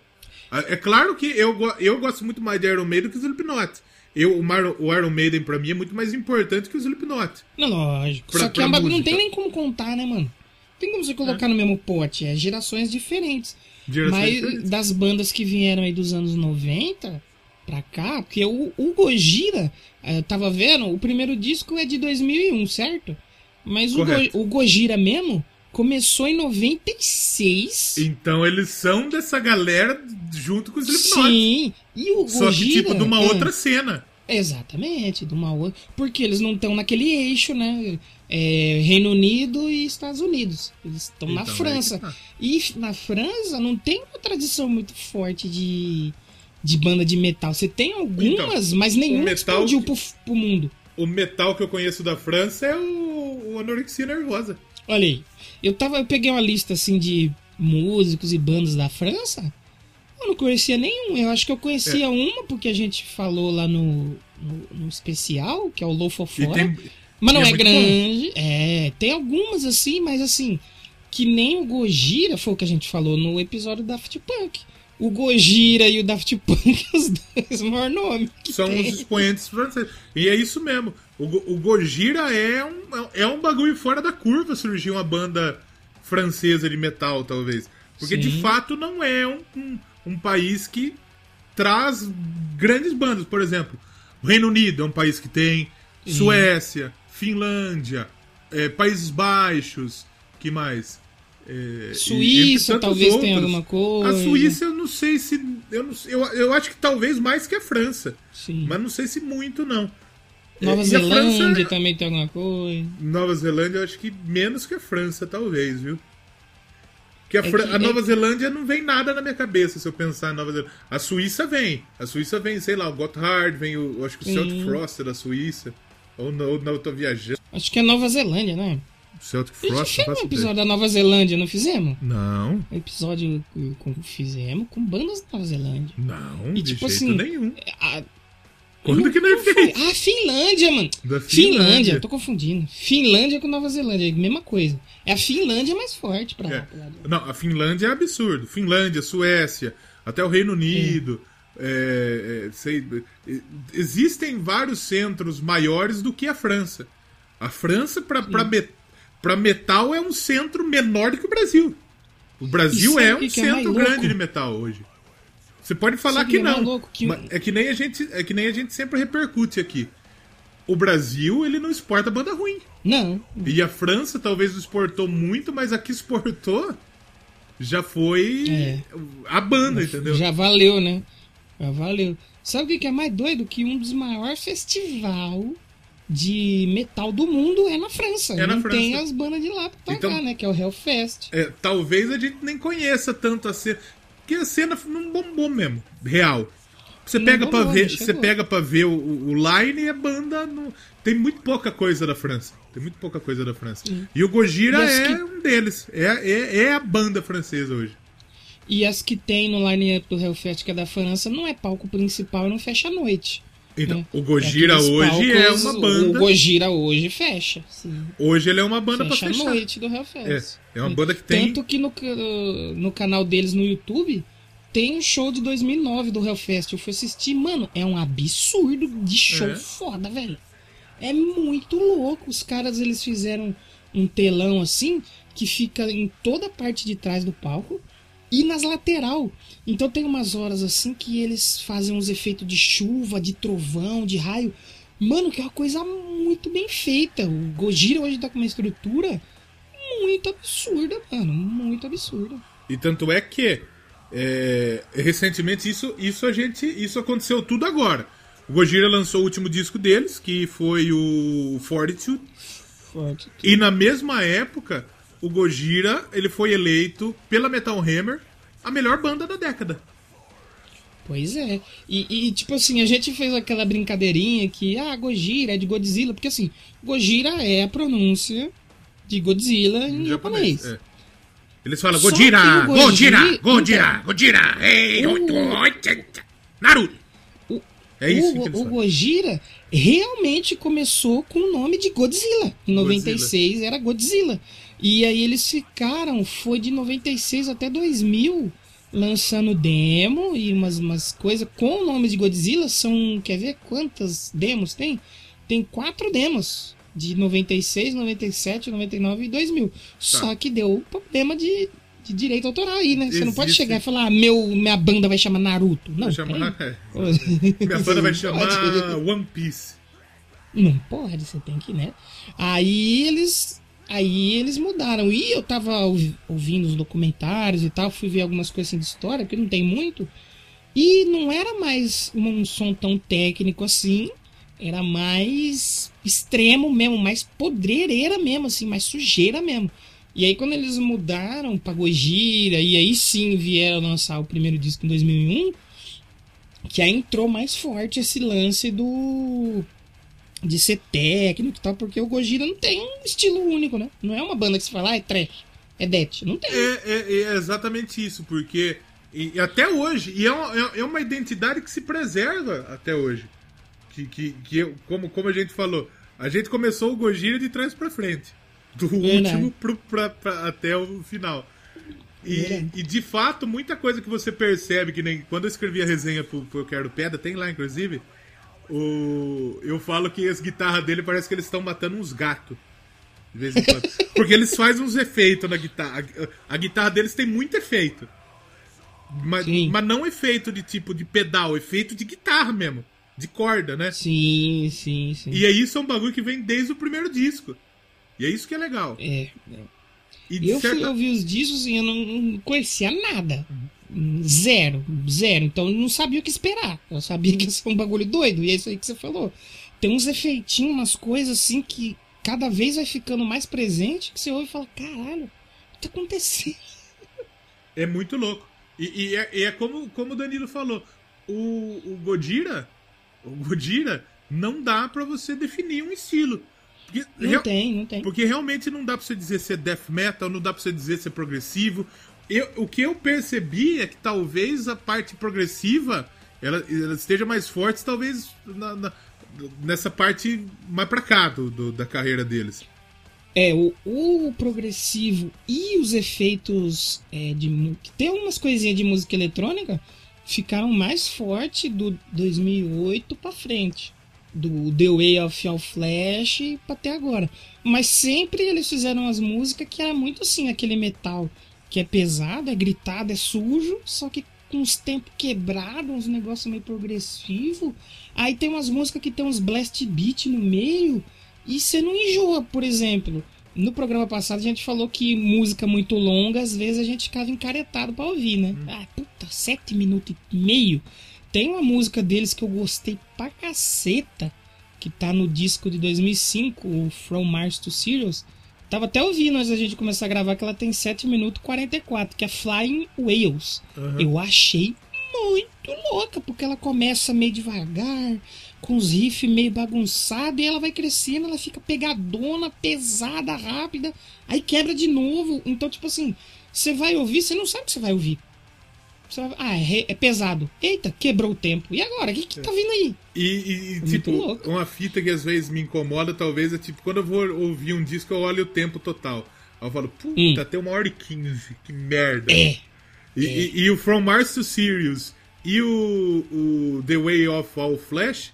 É claro que eu, eu gosto muito mais de Iron Maiden do que o Slipknot. Eu, o, Mar- o Iron Maiden pra mim é muito mais importante que o Slipknot. Não, lógico. Pra- Só que é um bagulho, não tem nem como contar, né, mano? Tem como você colocar no mesmo pote. É gerações diferentes. Gerações Mas diferentes. das bandas que vieram aí dos anos 90 pra cá, porque o, o Gojira, eh, eu tava vendo, o primeiro disco é de 2001, certo? Mas o, Go, o Gojira mesmo começou em 96. Então eles são dessa galera junto com o Slipknot. Sim. E o Só que Gojira, tipo de uma é, outra cena. Exatamente, de uma outra. Porque eles não estão naquele eixo, né? É, Reino Unido e Estados Unidos. Eles estão na Então, França. que tá. E na França não tem uma tradição muito forte de, de banda de metal. Você tem algumas, mas nenhuma Então, metal explodiu pro, pro mundo. O metal que eu conheço da França é o, o Anorexia Nervosa. Olha aí. Eu, tava, eu peguei uma lista assim de músicos e bandas da França. Eu não conhecia nenhum. Eu acho que eu É. conhecia uma porque a gente falou lá no, no, no especial, que é o Low for E tem, Mas não é é, grande. É, tem algumas assim, mas assim, que nem o Gojira foi o que a gente falou no episódio da Daft Punk. O Gojira e o Daft Punk, os dois maior nome. são tem. os expoentes franceses. E é isso mesmo. O, o Gojira é um, é um bagulho fora da curva surgir uma banda francesa de metal, talvez. Porque de Sim. fato não é um, um, um país que traz grandes bandas. Por exemplo, o Reino Unido é um país que tem, Suécia, Finlândia, é, Países Baixos, que mais? É, Suíça, talvez tenha alguma coisa. A Suíça eu não sei se. Eu, não, eu, eu acho que talvez mais que a França. Sim. Mas não sei se muito, não. Nova É, e a França- Zelândia também tem alguma coisa. Nova Zelândia eu acho que menos que a França, talvez, viu? Porque a, É Fran- que- a é- Nova Zelândia não vem nada na minha cabeça se eu pensar em Nova Zelândia. A Suíça vem. A Suíça vem, sei lá, o Gotthard, vem o. acho que o. Celtic Frost é da Suíça. Ou não, ou não eu tô viajando. Acho que é Nova Zelândia, né? Celtic A gente Frost, fez um episódio da Nova Zelândia, não fizemos? Não, Um episódio com, fizemos com bandas da Nova Zelândia. não, E, tipo assim, nenhum. A, Quando que nós foi? fez? Ah, Finlândia, mano. Da Finlândia. Finlândia. tô confundindo. Finlândia com Nova Zelândia, é a mesma coisa. É a Finlândia mais forte pra É. Não, a Finlândia é absurdo. Finlândia, Suécia, até o Reino Unido. é, é, sei, é, existem vários centros maiores do que a França. A França, pra, pra, me- pra metal, é um centro menor do que o Brasil. O Brasil é um é centro grande de metal hoje. Você pode falar que que é não. Que- é que nem a gente, é que nem a gente sempre repercute aqui. O Brasil, ele não exporta banda ruim. Não. E a França talvez não exportou muito, mas a que exportou já foi É. a banda, entendeu? Já valeu, né? Já valeu. Sabe o que é mais doido? Que um dos maiores festivais de metal do mundo é na França. É na França. tem as bandas de lá pra tocar, Então- né? Que é o Hellfest. É, talvez a gente nem conheça tanto a cena. Porque a cena não bombou mesmo, real. Você Não pega, pra bombou, ver, você pega pra ver o, o line e a banda. Não... Tem muito pouca coisa da França. Tem muito pouca coisa da França. E o Gojira E as é que- um deles. É, é, é a banda francesa hoje. E as que tem no line-up do Hellfest, que é da França, não é palco principal e não fecha a noite. Então, né? o Gojira aqueles hoje é uma banda. O Gojira hoje fecha. Sim. Hoje ele é uma banda fecha pra a fechar. noite do Hellfest. É, é uma banda que tem. Tanto que no, no canal deles no YouTube tem um show de 2009 do Hellfest. Eu fui assistir, mano, é um absurdo de show É. foda, velho. É muito louco. Os caras eles fizeram um telão assim que fica em toda a parte de trás do palco e nas lateral. Então tem umas horas assim que eles fazem uns efeitos de chuva, de trovão, de raio. Mano, que é uma coisa muito bem feita. O Gojira hoje tá com uma estrutura muito absurda, mano. Muito absurda. E tanto é que é, recentemente isso, isso a gente. Isso aconteceu tudo agora. O Gojira lançou o último disco deles, que foi o Fortitude. Forte. E na mesma época, o Gojira ele foi eleito pela Metal Hammer a melhor banda da década. Pois é. E, e, tipo assim, a gente fez aquela brincadeirinha que, ah, Gojira é de Godzilla, porque assim, Gojira é a pronúncia de Godzilla em, japonês. é. Eles falam Gojira, Gojira, Gojira- Gojira, Gojira, Naruto. O- É isso o, o. Gojira realmente começou com o nome de Godzilla. Em 96 era Godzilla. E aí eles ficaram, foi de 96 até 2000, lançando demo e umas, umas coisas com o nome de Godzilla. São, quer ver quantas demos tem? Tem quatro demos. De 96, 97, 99 e 2000. Só que deu problema de, de direito autoral aí, né? Você não pode chegar e falar, ah, meu, minha banda vai chamar Naruto. Não, Vai chamar, é. Minha banda vai chamar pode. One Piece. Não pode, você tem que, né? Aí eles. Aí eles mudaram. E eu tava ouvi- ouvindo os documentários e tal, fui ver algumas coisas assim de história, porque não tem muito. E não era mais um som tão técnico assim. Era mais extremo mesmo, mais podreira mesmo, assim, mais sujeira mesmo. E aí quando eles mudaram pra Gojira, e aí sim vieram lançar o primeiro disco em 2001, que aí entrou mais forte esse lance do de ser técnico e tal, porque o Gojira não tem um estilo único, né? Não é uma banda que se fala, ah, é trash, é death. Não tem. É, é- é exatamente isso, porque e, até hoje, e é uma, é- é uma identidade que se preserva até hoje. Que, que, que eu- como, como a gente falou, a gente começou o Gojira de trás pra frente. Do Verdade. último pro, pra, pra- até o final. E, e de fato, muita coisa que você percebe, que nem quando eu escrevi a resenha pro, pro Eu Quero Pedra, tem lá inclusive, o, eu falo que as guitarras dele parece que eles estão matando uns gatos. De vez em quando. Porque eles fazem uns efeitos na guitarra. A, guitarra deles tem muito efeito. Mas, Sim. mas não efeito de tipo de pedal, efeito de guitarra mesmo. De corda, né? Sim, sim, sim. E é isso é um bagulho que vem desde o primeiro disco. E é isso que é legal. É, é. Eu fui certa- ouvir os discos e eu não, não conhecia nada. Zero, zero. Então eu não sabia o que esperar. Eu sabia que ia ser um bagulho doido, e é isso aí que você falou. Tem uns efeitinhos, umas coisas assim que cada vez vai ficando mais presente, que você ouve e fala, caralho, o que tá acontecendo? É muito louco. E, e é, e é como, como o Danilo falou. O, o Godira, o Godira, não dá pra você definir um estilo. Porque, Não real- tem, não tem. porque realmente não dá pra você dizer se é death metal, não dá pra você dizer se é progressivo. Eu, o que eu percebi é que talvez a parte progressiva ela, ela esteja mais forte, talvez na- na- nessa parte mais pra cá do, do- da carreira deles. É, o, o progressivo e os efeitos é, de. Tem umas coisinhas de música eletrônica ficaram mais forte do 2008 pra frente. Do The Way of All Flash até agora. Mas sempre eles fizeram as músicas que era muito assim, aquele metal que é pesado, é gritado, é sujo, só que com os tempos quebrados, uns negócios meio progressivo. Aí tem umas músicas que tem uns blast beat no meio. E você não enjoa, por exemplo. No programa passado a gente falou que música muito longa, às vezes a gente ficava encaretado pra ouvir, né? Ah, puta, sete minutos e meio. Tem uma música deles que eu gostei pra caceta, que tá no disco de 2005, o From Mars to Sirius. Tava até ouvindo antes da gente começar a gravar que ela tem 7 minutos e 44, que é Flying Whales. Eu achei muito louca, porque ela começa meio devagar, com os riffs meio bagunçados, e ela vai crescendo, ela fica pegadona, pesada, rápida, aí quebra de novo. Então, tipo assim, você vai ouvir, você não sabe o que você vai ouvir. Você vai, ah, é, re- é pesado. Eita, quebrou o tempo. E agora? O que, que tá vindo aí? E, e- tipo, louco. uma fita que às vezes me incomoda, talvez, é tipo, quando eu vou ouvir um disco, eu olho o tempo total. Aí eu falo, puta, Hum. tem uma hora e quinze, que merda. É. E, e- e o From Mars to Sirius e o, o The Way of All Flash,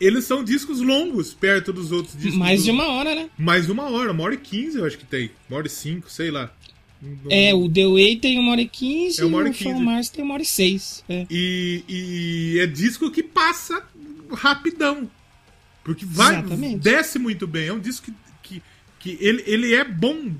eles são discos longos, perto dos outros discos. Mais do- de uma hora, né? Mais de uma hora, uma hora e quinze eu acho que tem. Uma hora e cinco, sei lá. Não- É, o The Way tem uma hora e quinze É uma hora e o From 15. Mars tem uma hora e seis. É. E, e é disco que passa rapidão. Porque vai, Exatamente. desce muito bem. É um disco que, que, que ele, ele é bom.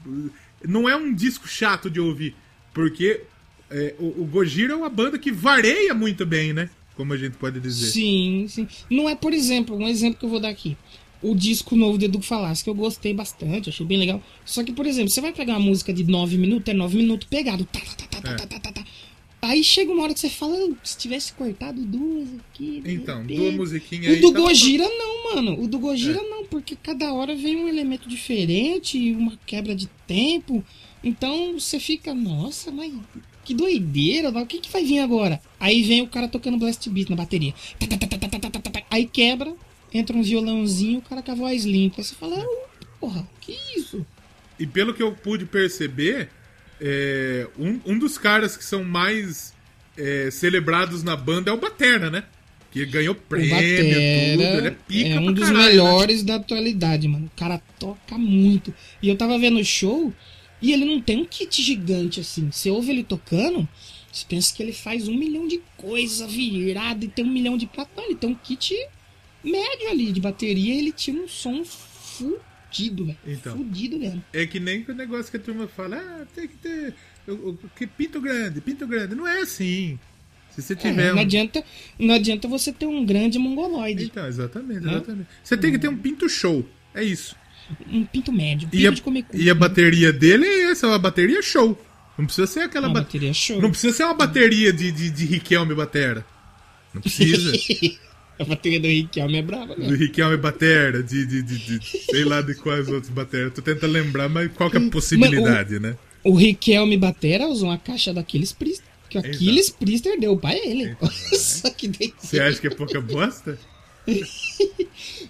Não é um disco chato de ouvir. Porque é, o, o Gojira é uma banda que vareia muito bem, né? Como a gente pode dizer. Sim, sim. Não é, por exemplo, um exemplo que eu vou dar aqui o disco novo do Edu Falasco, que eu gostei bastante, achei bem legal. Só que, por exemplo, você vai pegar uma música de 9 minutos, é 9 minutos pegado. Tá, tá, tá, tá, é. tá, tá, tá, tá. Aí chega uma hora que você fala, se tivesse cortado duas aqui. Então, duas musiquinhas. O do tá, Gojira não, mano. O do Gojira é. não, porque cada hora vem um elemento diferente, uma quebra de tempo. Então você fica, nossa, mas que doideira, o que, que vai vir agora? Aí vem o cara tocando Blast Beat na bateria. Aí quebra, entra um violãozinho, o cara com a voz limpa. Você fala, "Ah, porra, que isso? E pelo que eu pude perceber, é, um, um dos caras que são mais é, celebrados na banda é o Batera, né? Que ganhou prêmio, tudo. Ele é pica é um dos caralho, né? melhores da atualidade, mano. O cara toca muito. E eu tava vendo o show e ele não tem um kit gigante assim. Você ouve ele tocando, você pensa que ele faz um milhão de coisa virada e tem um milhão de prato. Não, ele tem um kit médio ali de bateria e ele tira um som fudido, velho. Então. Fudido mesmo. É que nem o negócio que a turma fala, ah, tem que ter. o- o- Que pinto grande, pinto grande. Não é assim. Se você É, tiver não, um. adianta, não adianta você ter um grande mongoloide. Então, exatamente, Né? exatamente. Você tem que ter um pinto show. É isso. Um pinto médio. E Pinto a, de comer cu. e a bateria dele é essa, é uma bateria show. Não precisa ser aquela Uma ba- bateria show. Não precisa ser uma bateria de, de, de Riquelme Batera. Não precisa. a bateria do Riquelme é brava, né? do Riquelme Batera, de, de, de, de- sei lá de quais outros Batera. Tô tentando lembrar, mas qual que é a possibilidade, né? O Riquelme Batera usou uma caixa do Aquiles Priester. Que o. Aquiles Priester deu pra ele. Só que daí... Você acha que é pouca bosta?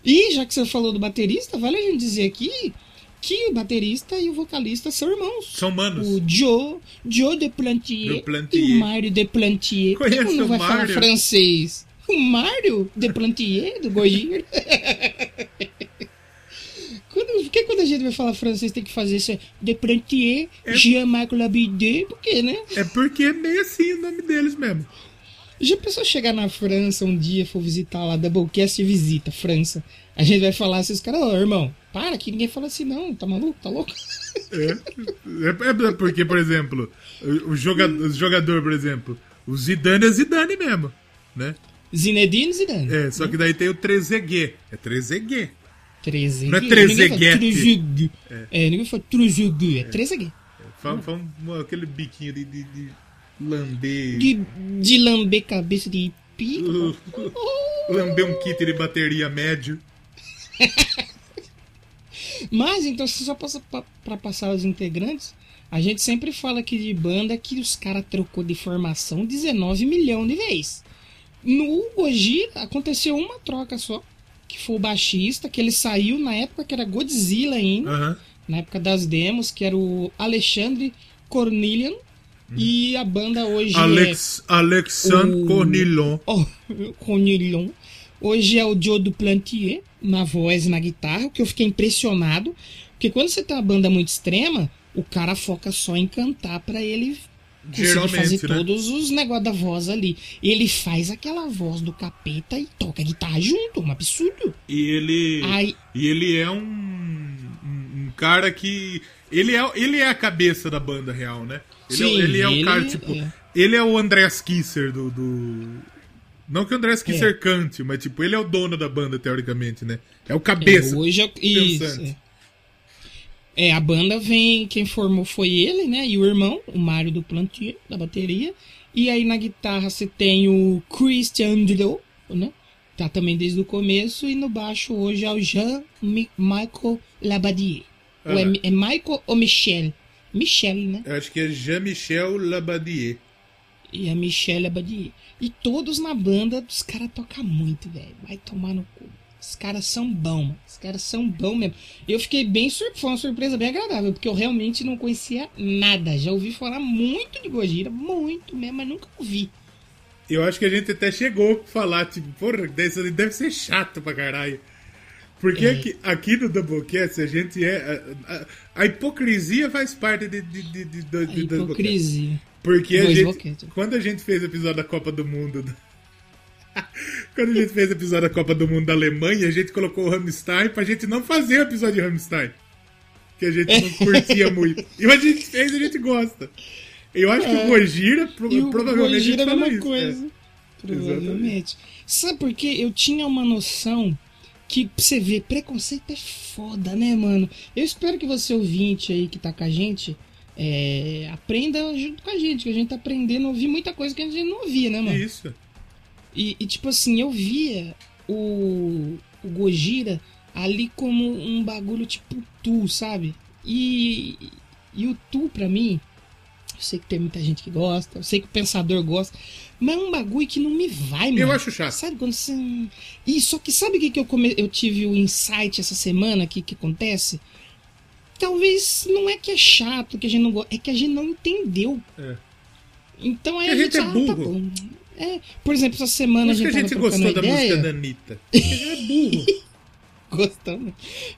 E já que você falou do baterista, vale a gente dizer aqui que o baterista e o vocalista são irmãos. São manos. O Joe, Joe de Plantier, De Plantier. e o Mário de Plantier. Conhece não o vai falar Mário? francês? O Mário de Plantier, do Gojira. Quando, por que quando a gente vai falar francês tem que fazer isso? é De Plantier, É. Jean-Marc Labide, por quê, né? É porque é meio assim o nome deles mesmo. Já pensou chegar na França um dia, for visitar lá, Doublecast e visita, França. A gente vai falar assim, os caras, ô irmão, para que ninguém fala assim não, tá maluco, tá louco? É, é, é porque, por exemplo, o jogador, o jogador, por exemplo, o Zidane é Zidane mesmo, né? Zinedine Zidane. É, só que daí tem o Trezeguet. É Trezeguet. Trezeguet. Não é Trezeguet. Trezeguet. É, ninguém fala Trezeguet, é Trezeguet. Fala, fala aquele biquinho de, de, de lamber. De, de lamber cabeça de pico. lamber um kit de bateria médio. Mas, então, só pra passar os integrantes, a gente sempre fala aqui de banda que os caras trocou de formação 19 milhões de vezes. No Gojira aconteceu uma troca só, que foi o baixista, que ele saiu na época que era Godzilla ainda, Aham. na época das demos, que era o Alexandre Cornelian, e a banda hoje é... Alex, Alexandre o- Cornilon. Oh. Hoje é o Joe Duplantier na voz e na guitarra, o que eu fiquei impressionado. Porque quando você tem uma banda muito extrema, o cara foca só em cantar pra ele Geralmente, fazer né? todos os negócios da voz ali. Ele faz aquela voz do capeta e toca guitarra junto, um absurdo. E ele. Ai, E ele é um, um, um cara que. Ele é, ele é a cabeça da banda real, né? Ele, Sim, é, ele é o ele cara, tipo. é. Ele é o Andreas Kisser do. do- Não que o Andreas Kisser É. cante, mas tipo, ele é o dono da banda, teoricamente, né? É o é, cabeça. hoje é, isso. É. É, a banda vem, quem formou foi ele, né? E o irmão, o Mário do Plantier, da bateria. E aí na guitarra você tem o Christian Andrew, né? Tá também desde o começo. E no baixo hoje é o Jean-Michael Labadier. Ou é, Ah. é Michael ou Michel? Michel, né? Eu acho que é Jean-Michel Labadier. E a Michelle Abadier. E todos na banda, os caras tocam muito, velho. Vai tomar no. Os caras são bons. Os caras são bons mesmo. Eu fiquei bem surpreso, foi uma surpresa bem agradável, porque eu realmente não conhecia nada. Já ouvi falar muito de Gojira, muito mesmo, mas nunca ouvi. Eu acho que a gente até chegou a falar, tipo, porra, deve ser chato pra caralho. Porque É. aqui, aqui no Doublecast a gente é. A, a- a hipocrisia faz parte de, de, de, de, do- A de- hipocrisia. Porque a gente, quando a gente fez o episódio da Copa do Mundo. quando a gente fez o episódio da Copa do Mundo da Alemanha, a gente colocou o Rammstein pra gente não fazer o episódio de Rammstein. Que a gente não curtia muito. E a gente fez a gente gosta. Eu acho que o Gojira pro- o provavelmente Gojira é a falou mesma isso, coisa. é. Provavelmente. Sabe por quê? Eu tinha uma noção que pra você ver, preconceito é foda, né, mano? Eu espero que você ouvinte aí que tá com a gente é, aprenda junto com a gente, que a gente tá aprendendo a ouvir muita coisa que a gente não ouvia, né, mano? Isso. E, e, tipo assim, eu via o, o Gojira ali como um bagulho tipo Tu, sabe? E, e o Tu, pra mim, eu sei que tem muita gente que gosta, eu sei que o pensador gosta, mas é um bagulho que não me vai, mano. Eu acho chato. Sabe quando você. E só que sabe o que, que eu, come... eu tive o insight essa semana? O que, que acontece? Talvez não é que é chato, que a gente não gosta, é que a gente não entendeu. É. Então aí Que a gente é ah, tá burro. bom. É, por exemplo, essa semana Por a isso que gente a gente gostou da ideia. música da Anitta. Gente é burro. Gostamos.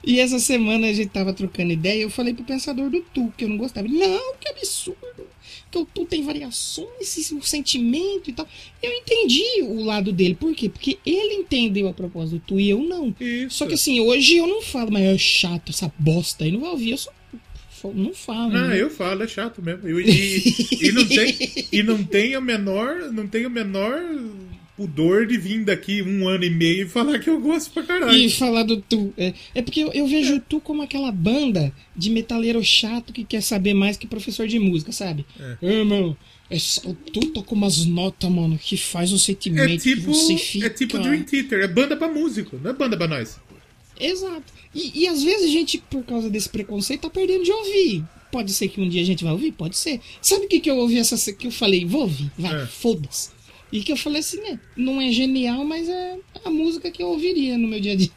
E essa semana a gente tava trocando ideia e eu falei pro pensador do Tu que eu não gostava. Ele, Não, que absurdo. Que o Tu tem variações, um sentimento e tal. Eu entendi o lado dele. Por quê? Porque ele entendeu a proposta do Tu e eu não. Isso. Só que assim, hoje eu não falo, mas é chato essa bosta aí. Não vai ouvir, eu só não falo. Ah, né? eu falo, é chato mesmo. E, e- não tem, e não tem o menor. Não tem menor pudor de vir daqui um ano e meio e falar que eu gosto pra caralho. E falar do Tu. É, é porque eu, eu vejo o Tu como aquela banda de metaleiro chato que quer saber mais que professor de música, sabe? É, mano. É, só- o Tu toca umas notas, mano, que faz um sentimento É tipo, você fica. é tipo Dream Theater, é banda pra músico, não é banda pra nós. Exato. E, e às vezes a gente, por causa desse preconceito, tá perdendo de ouvir. Pode ser que um dia a gente vai ouvir? Pode ser. Sabe o que, que eu ouvi essa que eu falei? Vou ouvir, vai, É. foda-se. E que eu falei assim, né? Não é genial, mas é a música que eu ouviria no meu dia a dia.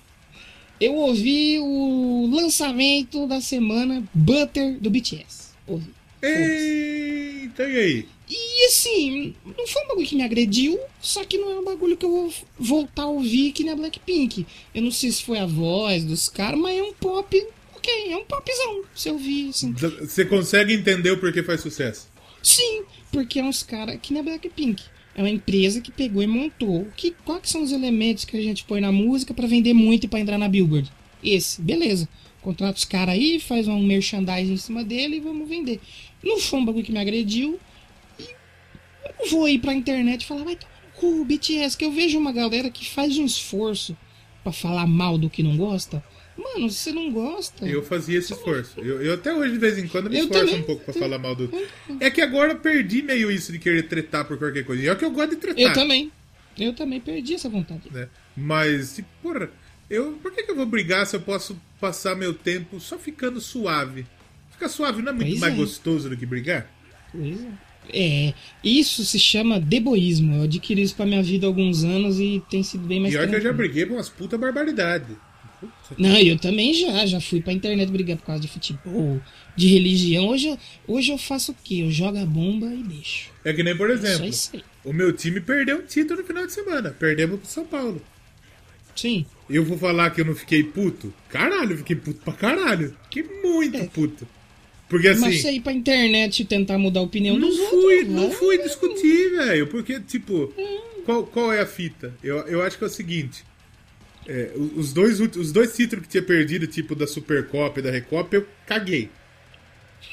Eu ouvi o lançamento da semana Butter do BTS. Ouvi. Eita, e aí? E assim, não foi um bagulho que me agrediu, só que não é um bagulho que eu vou voltar a ouvir que nem a Blackpink. Eu não sei se foi a voz dos caras, mas é um pop, ok, é um popzão. Se eu ouvir, assim. Você consegue entender o porquê faz sucesso? Sim, porque é uns caras que nem a Blackpink. É uma empresa que pegou e montou. Que, quais são os elementos que a gente põe na música pra vender muito e pra entrar na Billboard? Esse, beleza. Contrata os caras aí, faz um merchandising em cima dele e vamos vender. Não foi um bagulho que me agrediu. Não vou ir pra internet e falar, vai tomar no cu, BTS, que eu vejo uma galera que faz um esforço pra falar mal do que não gosta. Mano, se você não gosta. Eu fazia esse esforço. Eu, eu até hoje, de vez em quando, me Eu esforço também. um pouco pra falar mal do. É que agora eu perdi meio isso de querer tretar por qualquer coisa. E é que eu gosto de tretar. Eu também. Eu também perdi essa vontade. né? Mas, tipo, porra, eu, por que, que eu vou brigar se eu posso passar meu tempo só ficando suave? Ficar suave não é muito Pois mais é. gostoso do que brigar? Pois é. É, isso se chama deboísmo. Eu adquiri isso pra minha vida há alguns anos e tem sido bem mais Pior que eu já tranquilo. briguei por umas puta barbaridade. Não, eu também já, já fui pra internet brigar por causa de futebol, de religião. Hoje eu, hoje eu faço o quê? Eu jogo a bomba e deixo. É que nem, por exemplo, aí. o meu time perdeu um título no final de semana. Perdemos pro São Paulo. Sim. Eu vou falar que eu não fiquei puto? Caralho, eu fiquei puto pra caralho. Fiquei muito É. puto. Porque assim. Mas você ir pra internet e tentar mudar a opinião Não dos fui, outros, não fui discutir, velho. Porque, tipo, qual, qual é a fita? Eu, eu acho que é o seguinte. é, os, dois, os dois títulos que tinha perdido, tipo da Supercopa e da Recopa, eu caguei.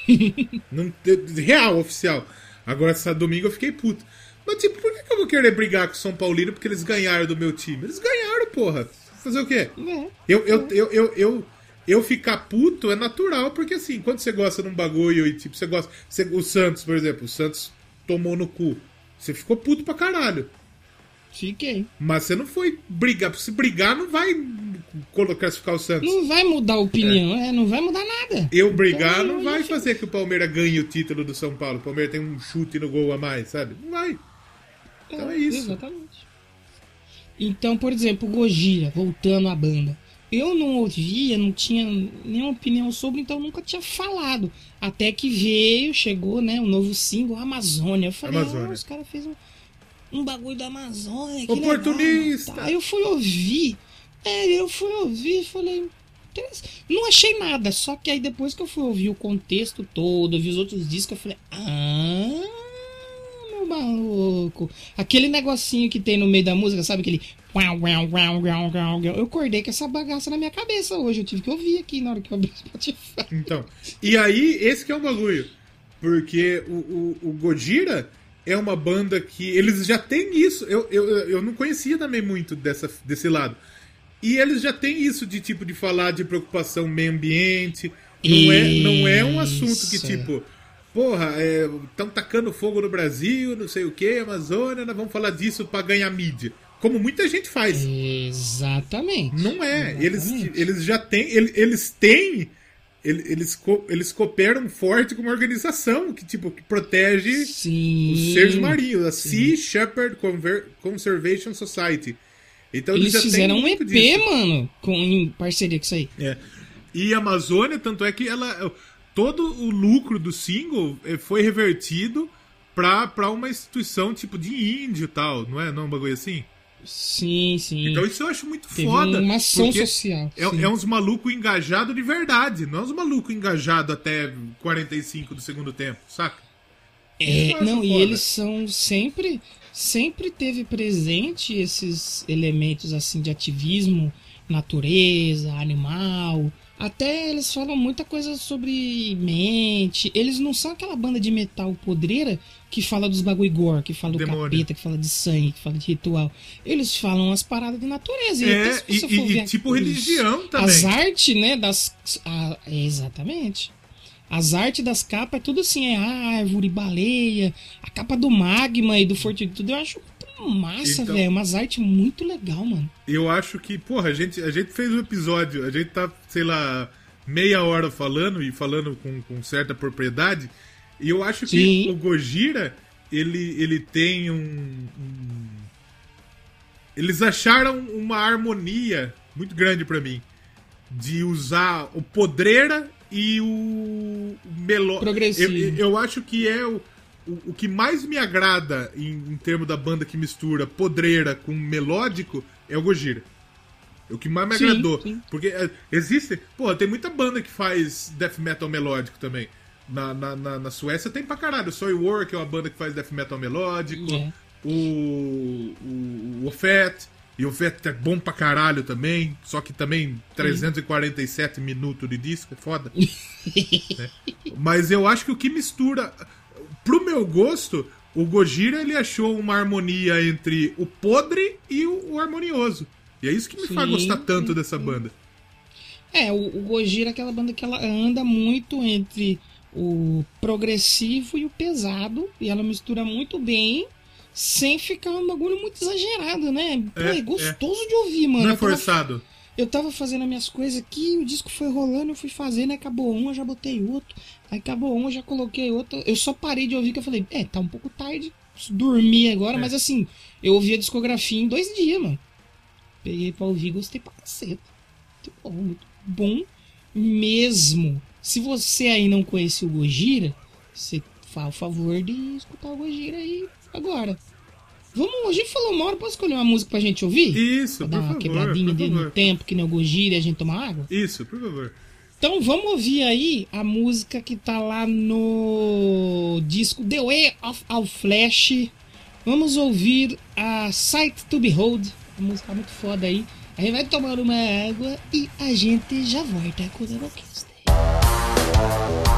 não, real, oficial. Agora, essa domingo eu fiquei puto. Mas, tipo, por que, que eu vou querer brigar com o São Paulino porque eles ganharam do meu time? Eles ganharam, porra. Fazer o quê? É. Eu, eu, eu, eu, eu, eu ficar puto é natural, porque assim, quando você gosta de um bagulho e tipo, você gosta. você- o Santos, por exemplo, o Santos tomou no cu. Você ficou puto pra caralho. Fiquei. Mas você não foi brigar. Se brigar, não vai colocar classificar o Santos. Não vai mudar a opinião, é, não vai mudar nada. Eu brigar Então, não vai fazer que o Palmeiras ganhe o título do São Paulo. O Palmeiras tem um chute no gol a mais, sabe? Não vai. Então é isso. Exatamente. Então, por exemplo, o Gojira, voltando à banda. Eu não ouvia, não tinha nenhuma opinião sobre, então nunca tinha falado. Até que veio, chegou, né, o novo single, Amazônia. Eu falei, Amazônia. ah, os caras fez um, um bagulho da Amazônia. que Oportunista. legal. Aí eu fui ouvir. É, eu fui ouvir falei. Não achei nada, só que aí depois que eu fui ouvir o contexto todo, vi os outros discos, eu falei, ah, meu maluco. Aquele negocinho que tem no meio da música, sabe? Aquele. Eu acordei com essa bagaça na minha cabeça hoje. Eu tive que ouvir aqui na hora que eu abri o Spotify. Então, e aí, esse que é o bagulho. Porque o, o, o Gojira é uma banda que. Eles já têm isso. Eu, eu, eu não conhecia também muito dessa, desse lado. E eles já têm isso de tipo de falar de preocupação meio ambiente. Não é, não é um assunto que tipo. Porra, estão tacando fogo no Brasil, não sei o que, Amazônia, nós vamos falar disso pra ganhar mídia. Como muita gente faz. Exatamente. Não é. Eles, Exatamente. eles já têm. ele- Eles têm. ele- Eles, eles cooperam forte com uma organização que, tipo, que protege Sim. os seres marinhos, a Sea Shepherd Conver- Conservation Society. Então eles, Eles fizeram um EP, disso. mano, com, em parceria com isso aí. É. E a Amazônia, tanto é que ela. Todo o lucro do single eh, foi revertido pra, pra uma instituição tipo de índio e tal, não é? Não é um bagulho assim? Sim, sim. Então isso eu acho muito Teve foda. uma ação social. É, sim. é uns malucos engajados de verdade, não é uns malucos engajados até 45 do segundo tempo, saca? É, não, e foda. eles são sempre sempre teve presente esses elementos assim de ativismo, natureza, animal. Até eles falam muita coisa sobre mente. Eles não são aquela banda de metal podreira que fala dos bagulho gore, que fala do Demônio. capeta, que fala de sangue, que fala de ritual. Eles falam as paradas de natureza. E É, e, e- e tipo religião também. As artes, né, das... a- exatamente. As artes das capas é tudo assim, é árvore, baleia, a capa do magma e do fortitude, eu acho massa, Então- velho. Umas artes muito legal, mano. Eu acho que, porra, a gente, a gente fez um episódio, a gente tá, sei lá, meia hora falando e falando com, com certa propriedade. E eu acho que Sim. o Gojira, ele, ele tem um, um- Eles acharam uma harmonia muito grande pra mim. De usar o podreira e o, o meló. Progressivo. Eu, eu acho que é o, o, o que mais me agrada em, em termos da banda que mistura podreira com melódico é o Gojira. É o que mais me Sim, agradou. sim. Porque é, existe. Pô, tem muita banda que faz death metal melódico também. Na, na, na, na Suécia tem pra caralho. Soy War, que é uma banda que faz death metal melódico. É. o, o, o Fett, e o Fett é bom pra caralho também, só que também 347 minutos de disco, é foda. né? Mas eu acho que o que mistura, pro meu gosto, o Gojira ele achou uma harmonia entre o podre e o, o harmonioso. E é isso que me faz Sim. gostar tanto dessa banda. É, o, o Gojira é aquela banda que ela anda muito entre o progressivo e o pesado. E ela mistura muito bem, sem ficar um bagulho muito exagerado, né? Pô, é, É, gostoso de ouvir, mano. Não é forçado. Eu tava fazendo as minhas coisas aqui, o disco foi rolando, eu fui fazendo, acabou um, eu já botei outro. Aí acabou um, eu já coloquei outro. Eu só parei de ouvir que eu falei, é, tá um pouco tarde, dormir agora, É. mas assim, eu ouvi a discografia em dois dias, mano. Peguei pra ouvir, gostei pra caceta. Muito bom, muito bom mesmo. Se você aí não conhece o Gojira, você faz o favor de escutar o Gojira aí agora. Vamos, a gente falou uma hora, posso escolher uma música pra gente ouvir? Isso, Pra por dar uma favor, quebradinha por dele no tempo, que nem o Gojira e a gente tomar água? Isso, por favor. Então vamos ouvir aí a música que tá lá no disco The Way of All Flesh. Vamos ouvir a Sight to Behold, a música muito foda aí. A gente vai tomar uma água e a gente já volta com o Doublecast. Reflecting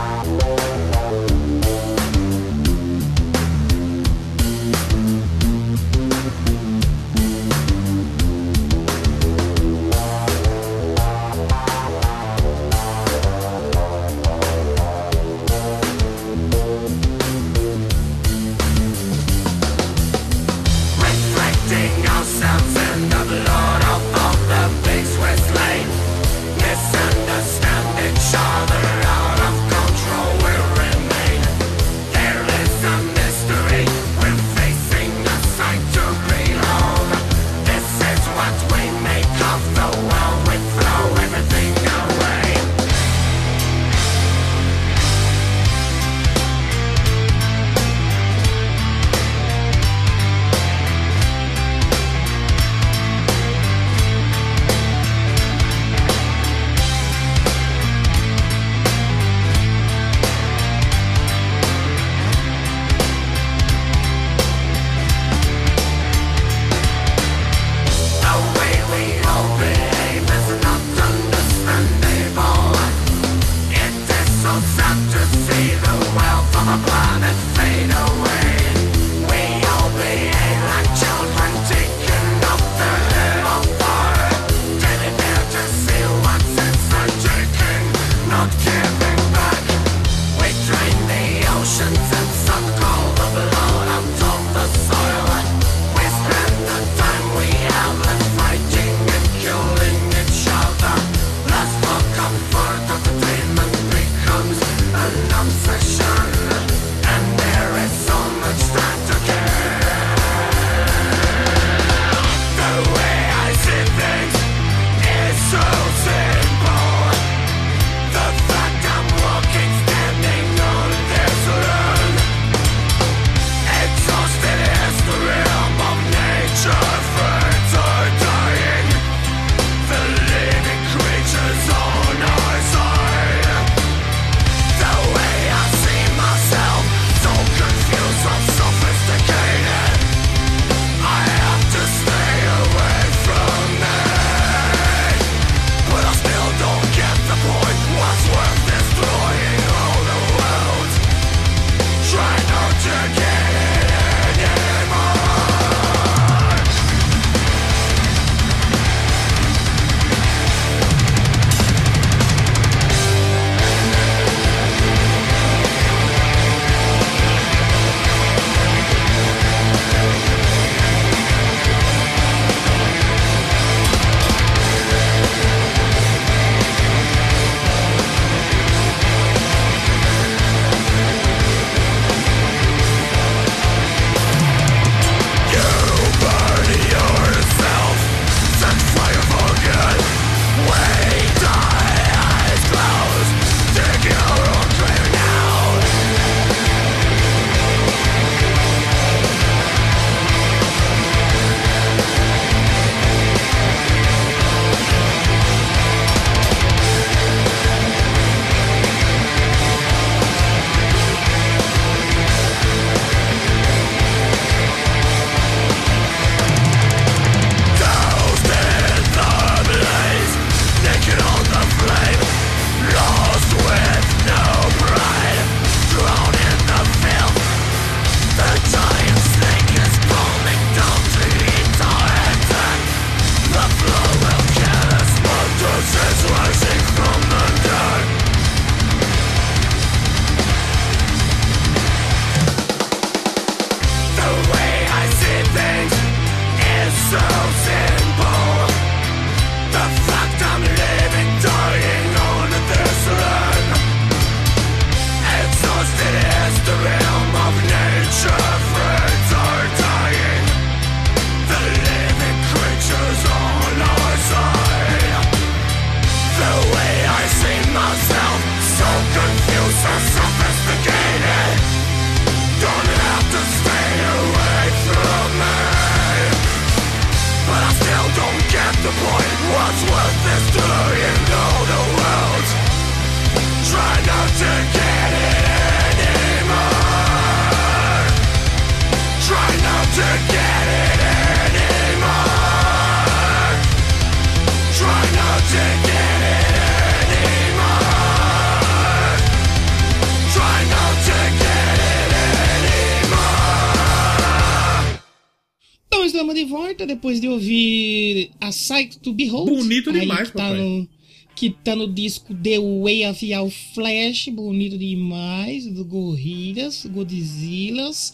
demais, que tá papai. no Que tá no disco The Way of Your Flash, bonito demais, do Gorillaz, Godzillas.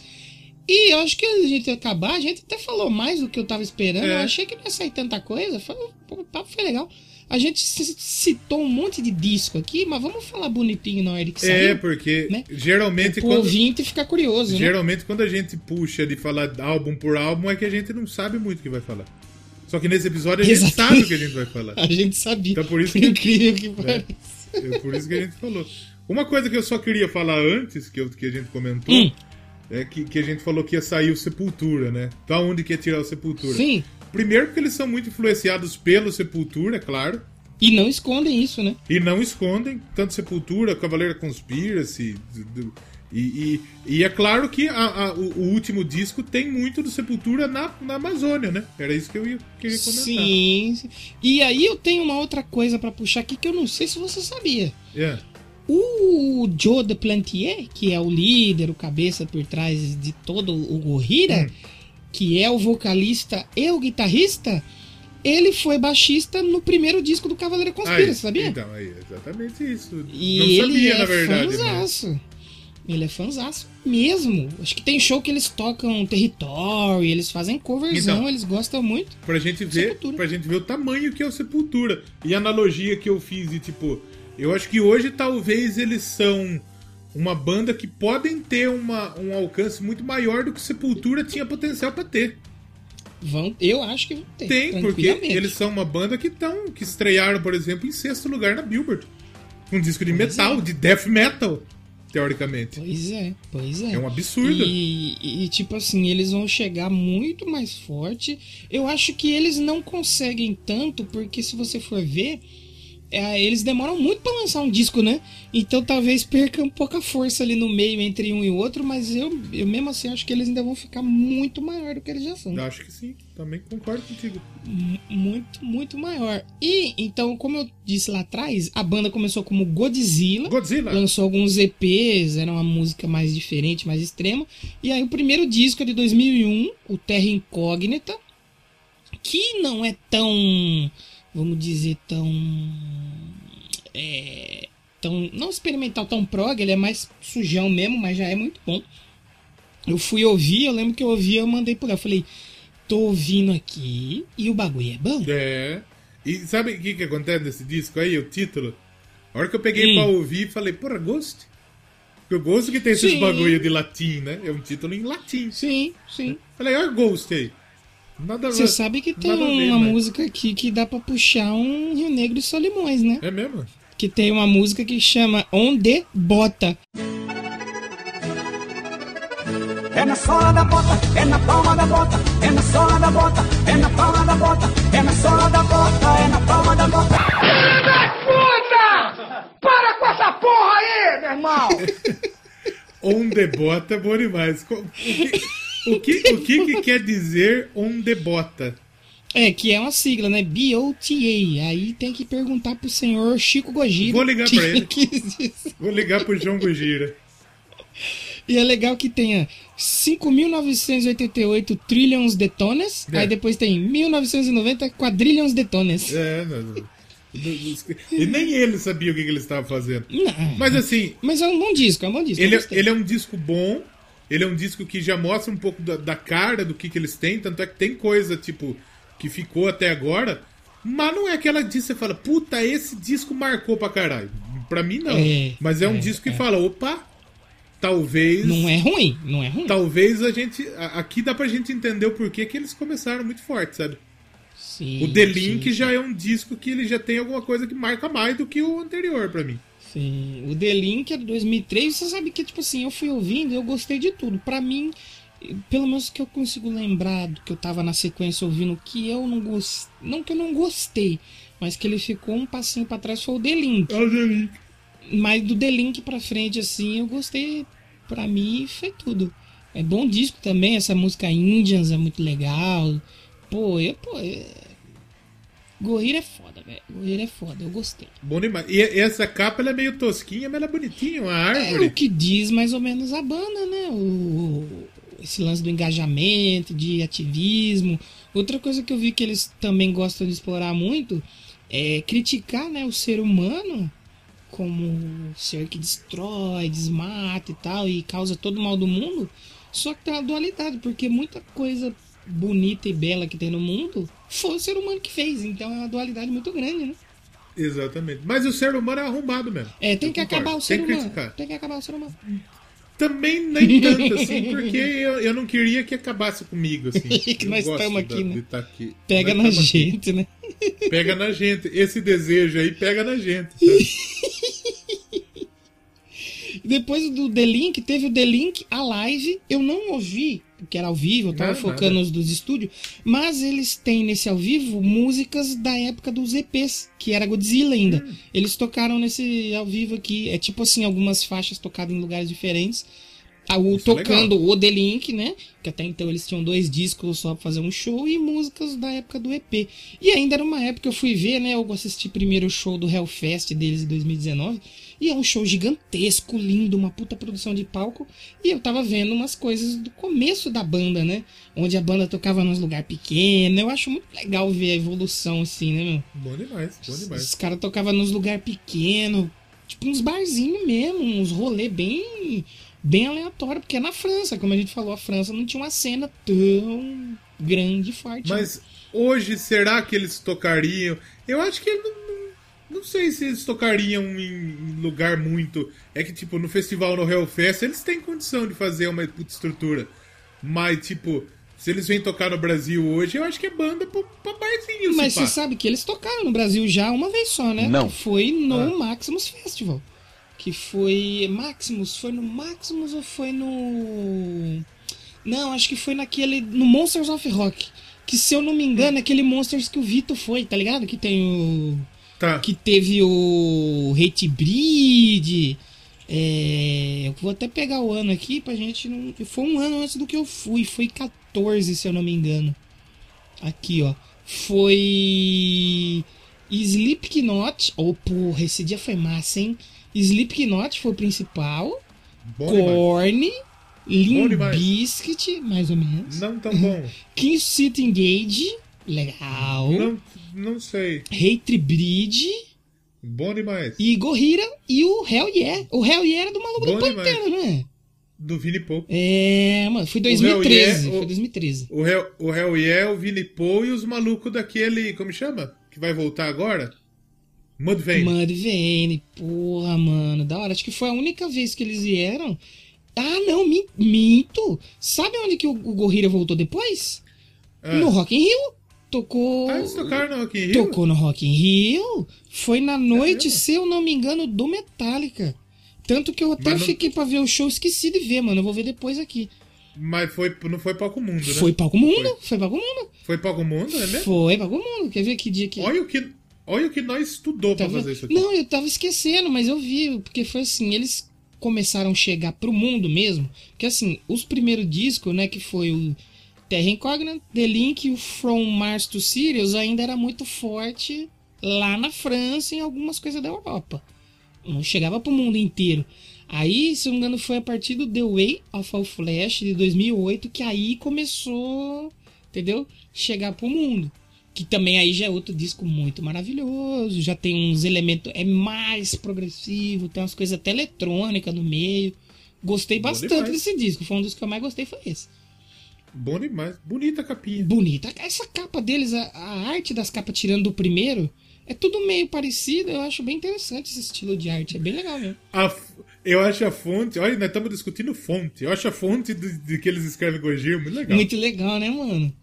E eu acho que a gente acabar, a gente até falou mais do que eu tava esperando. É. Eu achei que não ia sair tanta coisa. Foi, o papo foi legal. A gente citou um monte de disco aqui, mas vamos falar bonitinho na hora que É, saiu. porque né? geralmente O quando, ouvinte fica curioso, né? geralmente quando a gente puxa de falar álbum por álbum é que a gente não sabe muito o que vai falar. Só que nesse episódio a gente Exatamente. sabe o que a gente vai falar. A gente sabia. Então por isso por que- incrível que pareça. É por isso que a gente falou. Uma coisa que eu só queria falar antes, que, eu- que a gente comentou, Hum. é que, que a gente falou que ia sair o Sepultura, né? Da onde que ia tirar o Sepultura? Sim. Primeiro porque eles são muito influenciados pelo Sepultura, é claro. E não escondem isso, né? E não escondem, tanto Sepultura, Cavaleira Conspiracy. do- do- e, e, e é claro que a- a- o, último disco tem muito do Sepultura na, na Amazônia, né? Era isso que eu ia, queria comentar. Sim, sim. E aí eu tenho uma outra coisa pra puxar aqui que eu não sei se você sabia. É. O Joe de Plantier, que é o líder, o cabeça por trás de todo o Gorrira, Hum. que é o vocalista e o guitarrista, ele foi baixista no primeiro disco do Cavaleiro Conspira, Aí, sabia? Então, aí, exatamente isso. E não ele sabia, é na verdade. né? Ele é fanzaço mesmo. Acho que tem show que eles tocam território, eles fazem coverzão, Então. eles gostam muito. Pra gente ver, Sepultura. pra gente ver o tamanho que é o Sepultura. E a analogia que eu fiz de tipo, eu acho que hoje talvez eles são uma banda que podem ter uma, um alcance muito maior do que Sepultura tinha potencial pra ter. Vão, eu acho que vão ter. Tem, porque eles são uma banda que estão que estrearam, por exemplo, em sexto lugar na Billboard. Um disco de Pois metal, é. de death metal, teoricamente. Pois é, pois é. É um absurdo. E, e, tipo assim, eles vão chegar muito mais forte. Eu acho que eles não conseguem tanto, porque se você for ver, é, eles demoram muito pra lançar um disco, né? Então talvez perca um pouca força ali no meio entre um e outro, mas eu, eu mesmo assim acho que eles ainda vão ficar muito maior do que eles já são. Eu acho que sim, também concordo contigo. M- Muito, muito maior. E então, como eu disse lá atrás, a banda começou como Godzilla. Godzilla! Lançou alguns EPs, era uma música mais diferente, mais extrema. E aí o primeiro disco é de 2001, o Terra Incógnita, que não é tão, vamos dizer, tão... É, tão não experimental, tão prog, ele é mais sujão mesmo, mas já é muito bom. Eu fui ouvir, eu lembro que eu ouvi, eu mandei por lá, eu falei, tô ouvindo aqui e o bagulho é bom. É. E sabe o que, que acontece nesse disco aí, o título? A hora que eu peguei Hum. pra ouvir, falei, porra, Ghost? Porque o Ghost que tem esses Sim. bagulho de latim, né? É um título em latim. Sim, sim. Falei, olha Ghost aí. Nada Você sabe que tem ver, uma né? música aqui que dá pra puxar um Rio Negro e Solimões, né? É mesmo? Que tem uma música que chama Onde Bota. É na sola da bota, é na palma da bota, é na sola da bota, é na palma da bota, é na sola da bota, é na palma da bota. On the bota é bom demais. O que, o que, o que, que quer dizer on the bota? É, que é uma sigla, né? B-O-T-A. Aí tem que perguntar pro senhor Chico Gojira. Vou ligar pra ele. Vou ligar pro João Gojira. E é legal que tenha 5.988 trillions de tones. É. Aí depois tem 1990 quadrilhons de tones. É, não. E nem ele sabia o que, que ele estava fazendo. Não. Mas assim, Mas é um bom disco, é um bom disco. Ele, gostei. ele é um disco bom, ele é um disco que já mostra um pouco da, da cara do que, que eles têm, tanto é que tem coisa, tipo, que ficou até agora, mas não é aquela disco que você fala, puta, esse disco marcou pra caralho. Pra mim, não. É, mas é um é, disco que fala, opa, talvez... Não é ruim, não é ruim. Talvez a gente... Aqui dá pra gente entender o porquê que eles começaram muito forte, sabe? Sim, O The Link sim, já é um disco que ele já tem alguma coisa que marca mais do que o anterior pra mim. Sim, o The Link é de 2003. Você sabe que, tipo assim, eu fui ouvindo e eu gostei de tudo. Pra mim, Pelo menos que eu consigo lembrar do que eu tava na sequência ouvindo, que eu não gostei. Não que eu não gostei, mas que ele ficou um passinho pra trás foi o The Link. Olha o The Link. Mas do The Link pra frente, assim, eu gostei. Pra mim, foi tudo. É bom disco também, essa música Indians é muito legal. Pô, eu, pô. É... Gorilla é foda, velho. Gorilla é foda, eu gostei. Bom demais. E essa capa ela é meio tosquinha, mas ela é bonitinha, uma É árvore. o que diz mais ou menos a banda, né? O, esse lance do engajamento, de ativismo. Outra coisa que eu vi que eles também gostam de explorar muito é criticar né, o ser humano como ser que destrói, desmata e tal, e causa todo o mal do mundo. Só que tem uma dualidade, porque muita coisa bonita e bela que tem no mundo foi o ser humano que fez. Então é uma dualidade muito grande, né? Exatamente. Mas o ser humano é arrombado mesmo. É, tem que acabar o ser Tem que humano. criticar. Tem que acabar o ser humano. Também nem tanto assim, porque eu, eu não queria que acabasse comigo, assim. Que nós da- aqui, né? tá aqui. Pega Nós na tamo aqui. gente, né? Pega na gente. Esse desejo aí pega na gente. sabe? Depois do The Link, teve o The Link a live. Eu não ouvi, porque era ao vivo, eu tava Nada, focando nada. nos dos estúdios. Mas eles têm nesse ao vivo músicas da época dos EPs, que era Godzilla ainda. Hum. Eles tocaram nesse ao vivo aqui. É tipo assim, algumas faixas tocadas em lugares diferentes. Ah, o Isso é tocando o The Link, né? Que até então eles tinham dois discos só pra fazer um show e músicas da época do EP. E ainda era uma época que eu fui ver, né? Eu assisti primeiro o show do Hellfest deles em 2019. E é um show gigantesco, lindo, uma puta produção de palco. E eu tava vendo umas coisas do começo da banda, né? Onde a banda tocava nos lugares pequenos. Eu acho muito legal ver a evolução assim, né, meu? Bom demais, bom demais. Os caras tocavam nos lugares pequenos, tipo uns barzinhos mesmo, uns rolê bem, bem aleatório, porque é na França, como a gente falou, a França não tinha uma cena tão grande e forte. né? Mas hoje, será que eles tocariam? Eu acho que não, não- sei se eles tocariam em lugar muito. É que, tipo, no festival no Hellfest, eles têm condição de fazer uma puta estrutura. Mas, tipo, se eles vêm tocar no Brasil hoje, eu acho que é banda pra, pra barzinho, Mas se você sabe que eles tocaram no Brasil já uma vez só, né? Não. Que foi no Ah. Maximus Festival. Que foi. Maximus? Foi no Maximus ou foi no. Não, acho que foi naquele. No Monsters of Rock. Que se eu não me engano, é aquele Monsters que o Vitor foi, tá ligado? Que tem o. Tá. Que teve o Hate Breed. É, eu vou até pegar o ano aqui pra gente não. Foi um ano antes do que eu fui. Foi 14, se eu não me engano. Aqui, ó. Foi. Slipknot. Oh, porra, esse dia foi massa, hein? Slipknot foi o principal. Bom. Korn. Limp. Bizkit, mais ou menos. Não tão bom. King City Engage. Legal. não, não sei. Hate Breed. Bom demais. E Gorilla e o Hell Yeah. O Hell Yeah era do maluco Bom do Pantera, não é? Do Vini Paul. É, mano, foi Hell 2013. Yeah, foi o- 2013. O Hell, o Hell Yeah, o Vini Paul e os malucos daquele. Como chama? Que vai voltar agora? Mudvayne. Mudvayne, porra, mano, da hora. Acho que foi a única vez que eles vieram. Ah, não, min- minto. Sabe onde que o, o Gorilla voltou depois? Ah. No Rock in Rio. Tocou. Ah, eles tocaram no Rock in Rio? Tocou no Rock in Rio. Foi na noite, mesmo? se eu não me engano, do Metallica. Tanto que eu até não- fiquei pra ver o show, esqueci de ver, mano. Eu vou ver depois aqui. Mas foi, não foi Palco Mundo, né? Foi Palco Mundo, foi Palco Mundo. Foi Palco Mundo, é mesmo? Foi Palco Mundo. Quer ver que dia que. Olha o que, olha o que nós estudou Tá pra fazer isso aqui. Não, eu tava esquecendo, mas eu vi, porque foi assim, eles começaram a chegar pro mundo mesmo. Que assim, os primeiros discos, né, que foi o Terra Incognita, The Link o From Mars to Sirius ainda era muito forte lá na França e em algumas coisas da Europa. Não chegava pro mundo inteiro. Aí, se não me engano, foi a partir do The Way of All Flash de 2008 que aí começou, entendeu? Chegar pro mundo. Que também aí já é outro disco muito maravilhoso, já tem uns elementos, é mais progressivo, tem umas coisas até eletrônicas no meio. Gostei bastante desse disco, foi um dos que eu mais gostei, foi esse. Bom demais. Bonita a capinha. Bonita. Essa capa deles, a, a arte das capas tirando do primeiro, é tudo meio parecido, eu acho bem interessante esse estilo de arte, é bem legal mesmo. A f- eu acho a fonte. Olha, nós estamos discutindo fonte. Eu acho a fonte de, de que eles escrevem Gojira muito legal. Muito legal, né, mano?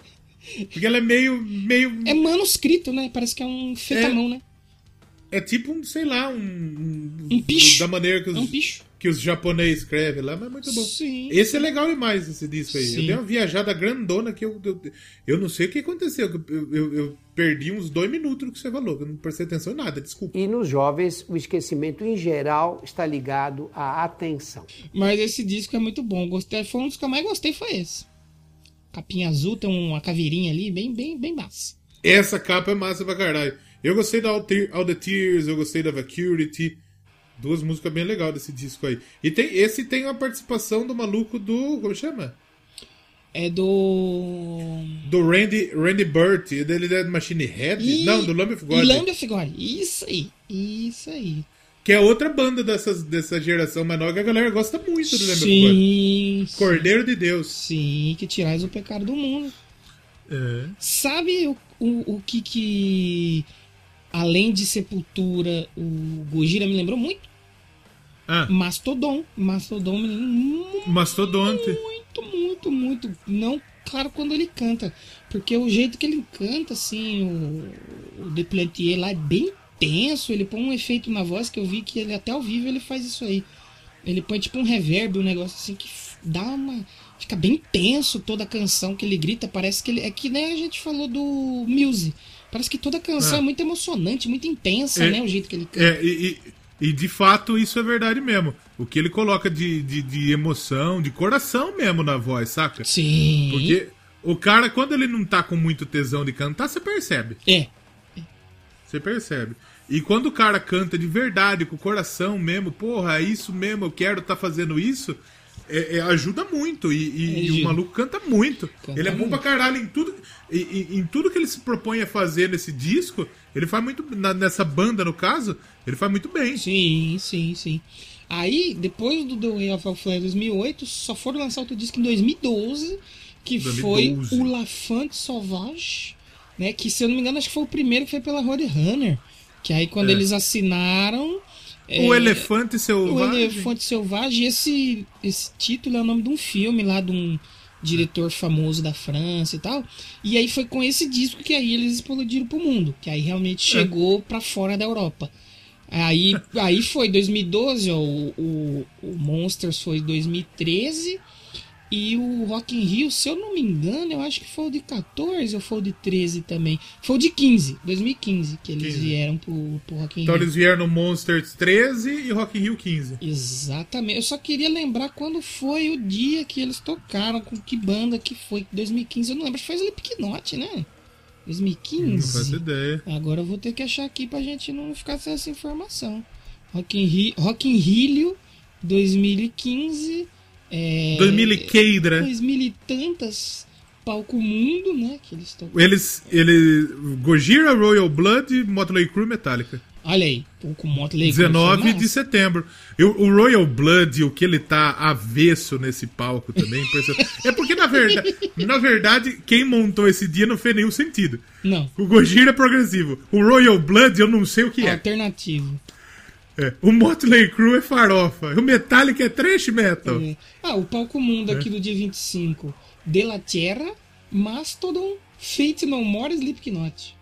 Porque ela é meio. meio É manuscrito, né? Parece que é um fetamão, né? é tipo um, sei lá, um. Um picho. Da maneira que os. É um bicho. Que os japoneses escrevem lá, mas é muito bom. Sim. Esse é legal demais, esse disco aí. Sim. Eu dei uma viajada grandona que eu, eu, eu não sei o que aconteceu. Eu, eu- eu perdi uns dois minutos do que você falou, eu não prestei atenção em nada, desculpa. E nos jovens, o esquecimento em geral está ligado à atenção. Mas esse disco é muito bom. Gostei, foi um dos que eu mais gostei, foi esse. Capinha azul, tem uma caveirinha ali, bem, bem, bem massa. Essa capa é massa pra caralho. Eu gostei da All, All the Tears, eu gostei da Vacuity. Duas músicas bem legais desse disco aí. E tem, esse tem uma participação do maluco do. Como chama? É do. Do Randy, Randy Burt. Ele é do Machine Head? Ih, Não, do Lamb of God. Lamb of God. Isso aí. Isso aí. Que é outra banda dessas, dessa geração nova que a galera gosta muito do Lamb of God. Sim. Cordeiro de Deus. Sim, que tirais o pecado do mundo. É. Sabe o, o, o que que. Além de Sepultura, o Gojira me lembrou muito? Ah, Mastodon. Mastodon me lembrou muito. Mastodonte. Muito, muito, muito. Não, claro, quando ele canta. Porque o jeito que ele canta, assim, o, o Deplantier lá é bem tenso. Ele põe um efeito na voz que eu vi que ele até ao vivo ele faz isso aí. Ele põe tipo um reverb, um negócio assim que dá uma. Fica bem tenso toda a canção que ele grita. Parece que ele. É que nem a gente falou do Muse. Parece que toda canção Ah. é muito emocionante, muito intensa, É. né? O jeito que ele canta. É, e, e, e de fato isso é verdade mesmo. O que ele coloca de, de, de emoção, de coração mesmo na voz, saca? Sim. Porque o cara, quando ele não tá com muito tesão de cantar, você percebe. É. Você percebe. E quando o cara canta de verdade, com o coração mesmo, porra, é isso mesmo, eu quero tá fazendo isso, é- é, ajuda muito. E, e- e o maluco canta muito. Canta ele é bom muito. pra caralho em tudo. e- em tudo que ele se propõe a fazer nesse disco, ele faz muito. na- nessa banda, no caso, ele faz muito bem. Sim, sim, sim. Aí, depois do The Way of Flair 2008, só foram lançar outro disco em 2012, que 2012. foi o La Fante Sauvage, né? Que, se eu não me engano, acho que foi o primeiro que foi pela Roadrunner. Que aí, quando É. eles assinaram... O é, Elefante o Selvagem. Elefante Selvagem, esse, esse título é o nome de um filme lá de um diretor famoso da França e tal. E aí foi com esse disco que aí eles explodiram pro mundo, que aí realmente chegou pra fora da Europa. Aí, aí foi 2012, ó, o, o, o Monsters foi 2013 e o Rock in Rio, se eu não me engano, eu acho que foi o de 14 ou foi o de 13 também. Foi o de 15, 2015 que eles 15. vieram pro, pro Rock in Então Rio. eles vieram no Monsters 13 e Rock in Rio 15. Exatamente. Eu só queria lembrar quando foi o dia que eles tocaram, com que banda que foi. 2015, eu não lembro. Acho que foi Slipknot, né? Não faço 2015. ideia. Agora eu vou ter que achar aqui pra gente não ficar sem essa informação. Rock in Rio, Rock in Rio 2015. É, 2000 e queidra. 2000 e tantas. Palco Mundo, né? Que eles tocaram. Eles. eles Gojira, Royal Blood, Motley Crue Metallica. Olha aí, com Motley Crue, 19 foi de setembro. Eu, o Royal Blood, o que ele tá avesso nesse palco também. é porque, na verdade, na verdade, quem montou esse dia não fez nenhum sentido. Não, O Gojira é progressivo. O Royal Blood, eu não sei o que é. alternativo. É. O Motley Crue é farofa. O Metallica é trash metal. É. Ah, o palco mundo aqui do dia 25. De La Terra, Mastodon, Fate No More e Slipknot.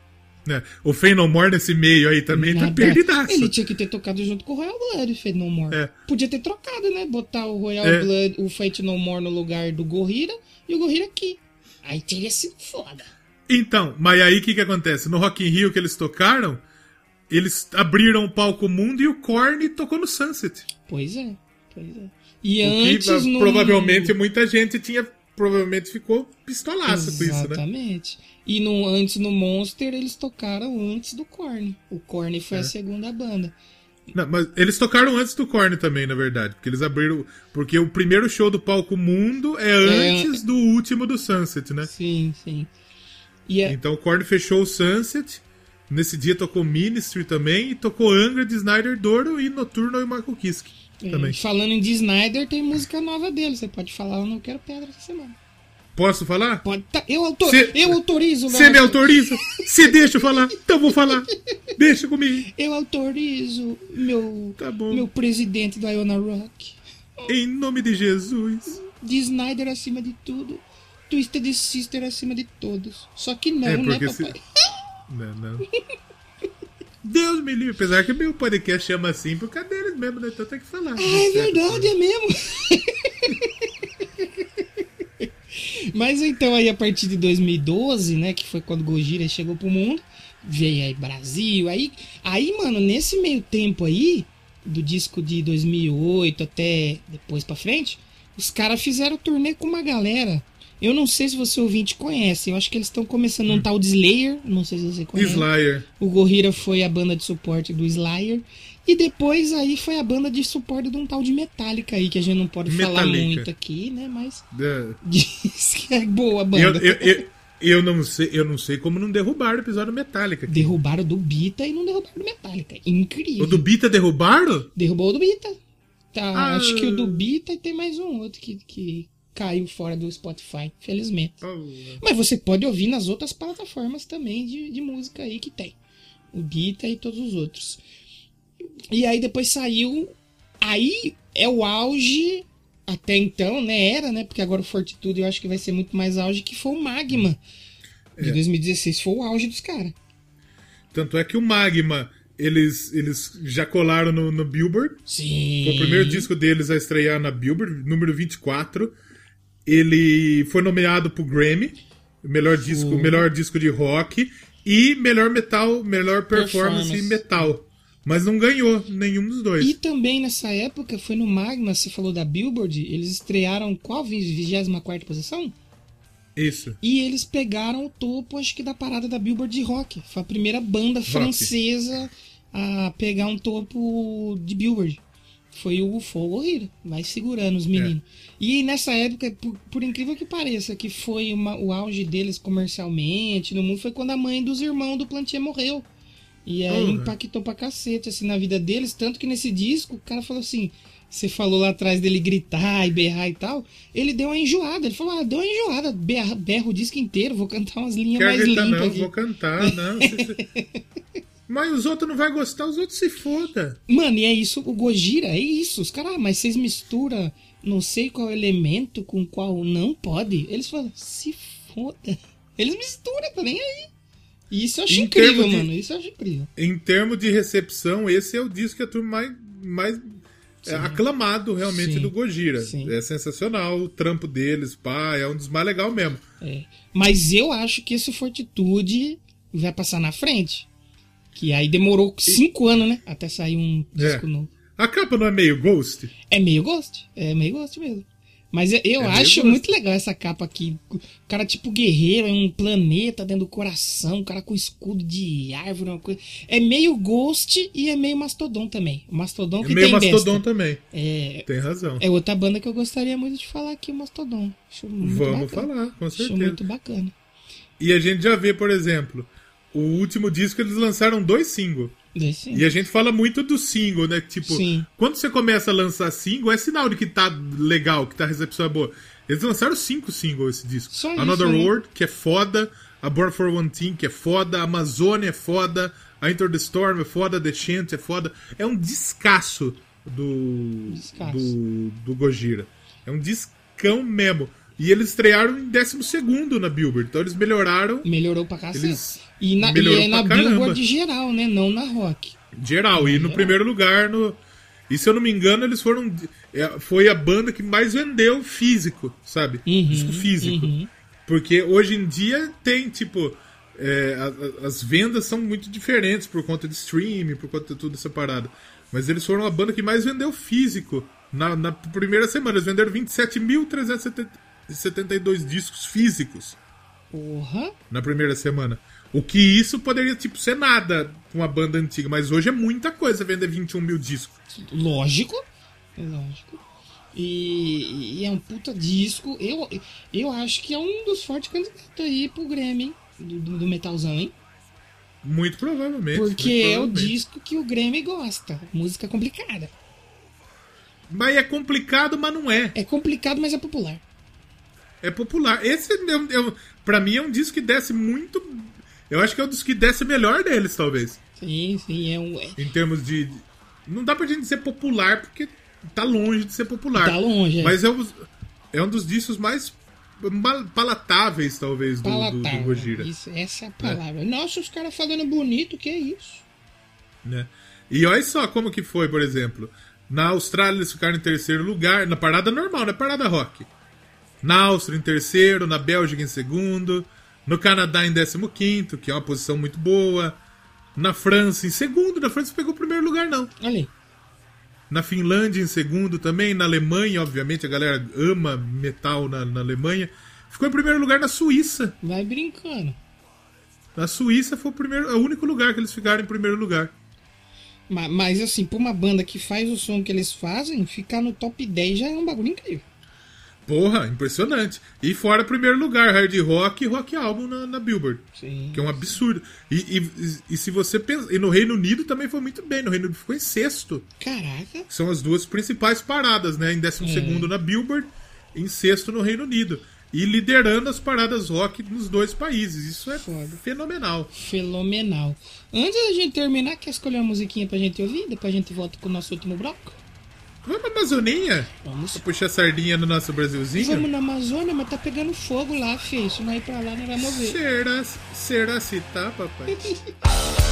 né? O Fey No More nesse meio aí também tá Nada- perdidaço. Ele tinha que ter tocado junto com o Royal Blood, Fate No More. É. Podia ter trocado, né? Botar o Royal É. Blood, o Fate No More no lugar do Gorrira e o Gorrira aqui. Aí teria sido foda. Então, mas aí o que que acontece? No Rock in Rio que eles tocaram, eles abriram o palco mundo e o Korn tocou no Sunset. Pois é, pois é. E que antes ah, no... provavelmente muita gente tinha provavelmente ficou pistolaça com isso, né? Exatamente. E no, antes no Monster eles tocaram antes do Korn. O Korn É. foi a segunda banda. Não, mas eles tocaram antes do Korn também, na verdade, porque eles abriram, porque o primeiro show do palco mundo é antes do último do Sunset, né? Sim, sim. É, Então o Korn fechou o Sunset. Nesse dia tocou Ministry também e tocou Angra de Snyder Doro e Nocturno e Michael Kiske também. é, falando em de Snyder, tem música nova dele. Você pode falar, eu não quero pedra essa semana. Posso falar? Pode, tá, eu, autor, Cê- eu autorizo, Você me autoriza? Você deixa eu falar? Então vou falar. Deixa comigo. Eu autorizo meu, Tá bom. meu presidente da Iona Rock. Em nome de Jesus. De Snyder acima de tudo. Twisted Sister acima de todos. Só que não, É, né, porque se- papai? Não, não. Deus me livre. Apesar que meu podcast chama assim por causa deles mesmo, né? Então tem que falar. Ah, é verdade, é mesmo. Mas então aí a partir de 2012, né, que foi quando Gojira chegou pro mundo, veio aí Brasil, aí, aí mano, nesse meio tempo aí, do disco de 2008 até depois pra frente, os caras fizeram turnê com uma galera. Eu não sei se você ouvinte conhece, eu acho que eles estão começando um tal de Slayer, não sei se você conhece. Slayer. O Gorira foi a banda de suporte do Slayer. E depois aí foi a banda de suporte de um tal de Metallica aí, que a gente não pode falar Metallica. muito aqui, né? Mas É. diz que é boa a Eu, banda. eu, eu, eu não sei, eu não sei como não derrubaram o episódio Metallica. aqui. Derrubaram do Bita e não derrubaram do Metallica. Incrível. O do Bita derrubaram? Derrubou o do Bita. Tá, Ah. Acho que o do Bita e tem mais um outro que, que caiu fora do Spotify, felizmente. Mas você pode ouvir nas outras plataformas também de, de música aí que tem. O Bita e todos os outros. E aí depois saiu. Aí é o auge. Até então, né? Era, né? Porque agora o Fortitude eu acho que vai ser muito mais auge que foi o Magma. De 2016 foi o auge dos caras. Tanto é que o Magma, eles, eles já colaram no, no Billboard. Sim. Foi o primeiro disco deles a estrear na Billboard, número 24. Ele foi nomeado pro Grammy, melhor disco, melhor disco de rock e melhor metal, melhor performance, Performance. metal. Mas não ganhou nenhum dos dois. E também nessa época, foi no Magma, você falou da Billboard, eles estrearam qual? 24 posição? Isso. E eles pegaram o topo, acho que da parada da Billboard de rock. Foi a primeira banda francesa a pegar um topo de Billboard. Foi o Fogo Horrível. Vai segurando os meninos. E nessa época, por, por incrível que pareça, que foi uma- o auge deles comercialmente no mundo, foi quando a mãe dos irmãos do Plantier morreu. E aí Porra. impactou pra cacete, assim, na vida deles. Tanto que nesse disco, o cara falou assim... Você falou lá atrás dele gritar e berrar e tal. Ele deu uma enjoada. Ele falou, ah, deu uma enjoada. Berra, berro o disco inteiro, vou cantar umas linhas Quer mais limpas não, aqui. vou cantar, não. Mas os outros não vai gostar, os outros se foda. Mano, e é isso, o Gojira, é isso. Os caras, ah, mas vocês misturam não sei qual elemento com qual não pode. Eles falam, se foda. Eles misturam, tá nem aí. E isso eu acho Em incrível, de- mano. Isso eu acho incrível. Em termos de recepção, esse é o disco que a turma mais, mais é, aclamado realmente Sim. do Gojira. Sim. É sensacional o trampo deles, pá, é um dos mais legais mesmo. É. Mas eu acho que esse Fortitude vai passar na frente. Que aí demorou cinco anos, né? Até sair um disco É. novo. A capa não é meio Ghost? É meio Ghost. É meio Ghost mesmo. Mas eu, eu É acho muito legal essa capa aqui. O cara tipo guerreiro, é um planeta dentro do coração, um cara com escudo de árvore, uma coisa. É meio Ghost e é meio Mastodon também. O Mastodon É que meio tem Mastodon besta. também. É, Tem razão. é outra banda que eu gostaria muito de falar aqui, o Mastodon. Acho Vamos bacana. falar, com Acho certeza. muito bacana. E a gente já vê, por exemplo, o último disco eles lançaram dois singles. E a gente fala muito do single, né? Tipo, Sim. quando você começa a lançar single, é sinal de que tá legal, que tá a recepção é boa. Eles lançaram cinco singles esse disco. Só isso, Another né? World, que é foda. A Born for One Team, que é foda. A Amazônia é foda. A Enter the Storm é foda. The Chant é foda. É um descasso do, Descasso. do, do Gojira. É um discão mesmo. E eles estrearam em 12 na Billboard. Então eles melhoraram Melhorou pra cacete. Eles E, na, e é na. Billboard geral, né? Não na rock. Geral, e no primeiro lugar no. E se eu não me engano, eles foram. é, Foi a banda que mais vendeu físico, sabe? Uhum, Disco físico. Porque hoje em dia tem, tipo. é, a- a- as vendas são muito diferentes por conta de streaming, por conta de tudo essa parada. Mas eles foram a banda que mais vendeu físico na, na primeira semana. Eles venderam 27.372 discos físicos Porra. na primeira semana. O que isso poderia, tipo, ser nada com uma banda antiga, mas hoje é muita coisa vender 21 mil discos. Lógico. Lógico. E, e é um puta disco. Eu, eu acho que é um dos fortes candidatos aí pro Grêmio, hein? Do, do, do metalzão, hein? Muito provavelmente. Porque muito é o provavelmente. disco que o Grêmio gosta. Música complicada. Mas é complicado, mas não é. É complicado, mas é popular. É popular. Esse, é, é, pra mim, é um disco que desce muito. Eu acho que é um dos que desce melhor deles, talvez. Sim, sim. É um, é- Em termos de. Não dá pra gente dizer popular, porque tá longe de ser popular. Tá longe, é. Mas é um, é um dos discos mais palatáveis, talvez, do, do, do palatável. Gojira. Isso, essa é a palavra. Nossa, os caras falando bonito, que é isso? né? E olha só como que foi, por exemplo. Na Austrália eles ficaram em terceiro lugar, na parada normal, na parada rock. Na Áustria em terceiro, na Bélgica em segundo, no Canadá em décimo quinto, que é uma posição muito boa. Na França em segundo, na França pegou o primeiro lugar não. Aí. Na Finlândia em segundo também, na Alemanha, obviamente, a galera ama metal na, na Alemanha. Ficou em primeiro lugar na Suíça. Vai brincando. Na Suíça foi o, primeiro, é o único lugar que eles ficaram em primeiro lugar. Ma- Mas assim, pra uma banda que faz o som que eles fazem, ficar no top 10 já é um bagulho incrível. Porra, impressionante. E fora primeiro lugar, hard rock e rock álbum na, na Billboard. Sim. Que é um absurdo. E, e, e se você pensa. E no Reino Unido também foi muito bem. No Reino Unido ficou em sexto. Caraca. São as duas principais paradas, né? Em décimo segundo na Billboard, em sexto no Reino Unido. E liderando as paradas rock nos dois países. Isso é Foda. fenomenal. Fenomenal. Antes da gente terminar, quer escolher uma musiquinha pra gente ouvir? Depois a gente volta com o nosso último bloco? Vamos na Amazoninha? Vamos. Pra puxar sardinha no nosso Brasilzinho? Vamos na Amazônia, mas tá pegando fogo lá, filho. Se não ir pra lá, não vai mover. Será, será se tá, papai?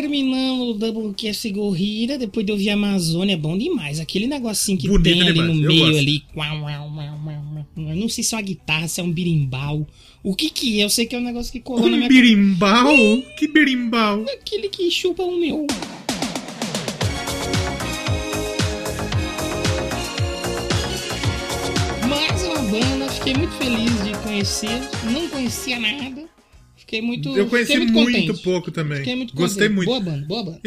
terminamos o Doublecast Gorrira, depois de ouvir a Amazônia, é bom demais. Aquele negocinho que Bonito tem ali demais, no meio gosto. ali. Não sei se é uma guitarra, se é um birimbau. O que que é? Eu sei que é um negócio que colou na Um minha birimbau? Que birimbau? Aquele que chupa o meu. Mais uma banda, fiquei muito feliz de conhecer. Não conhecia nada. Fiquei muito. Eu conheci muito, contente. pouco também. Fiquei muito Gostei contente. muito. Boa banda, boa banda.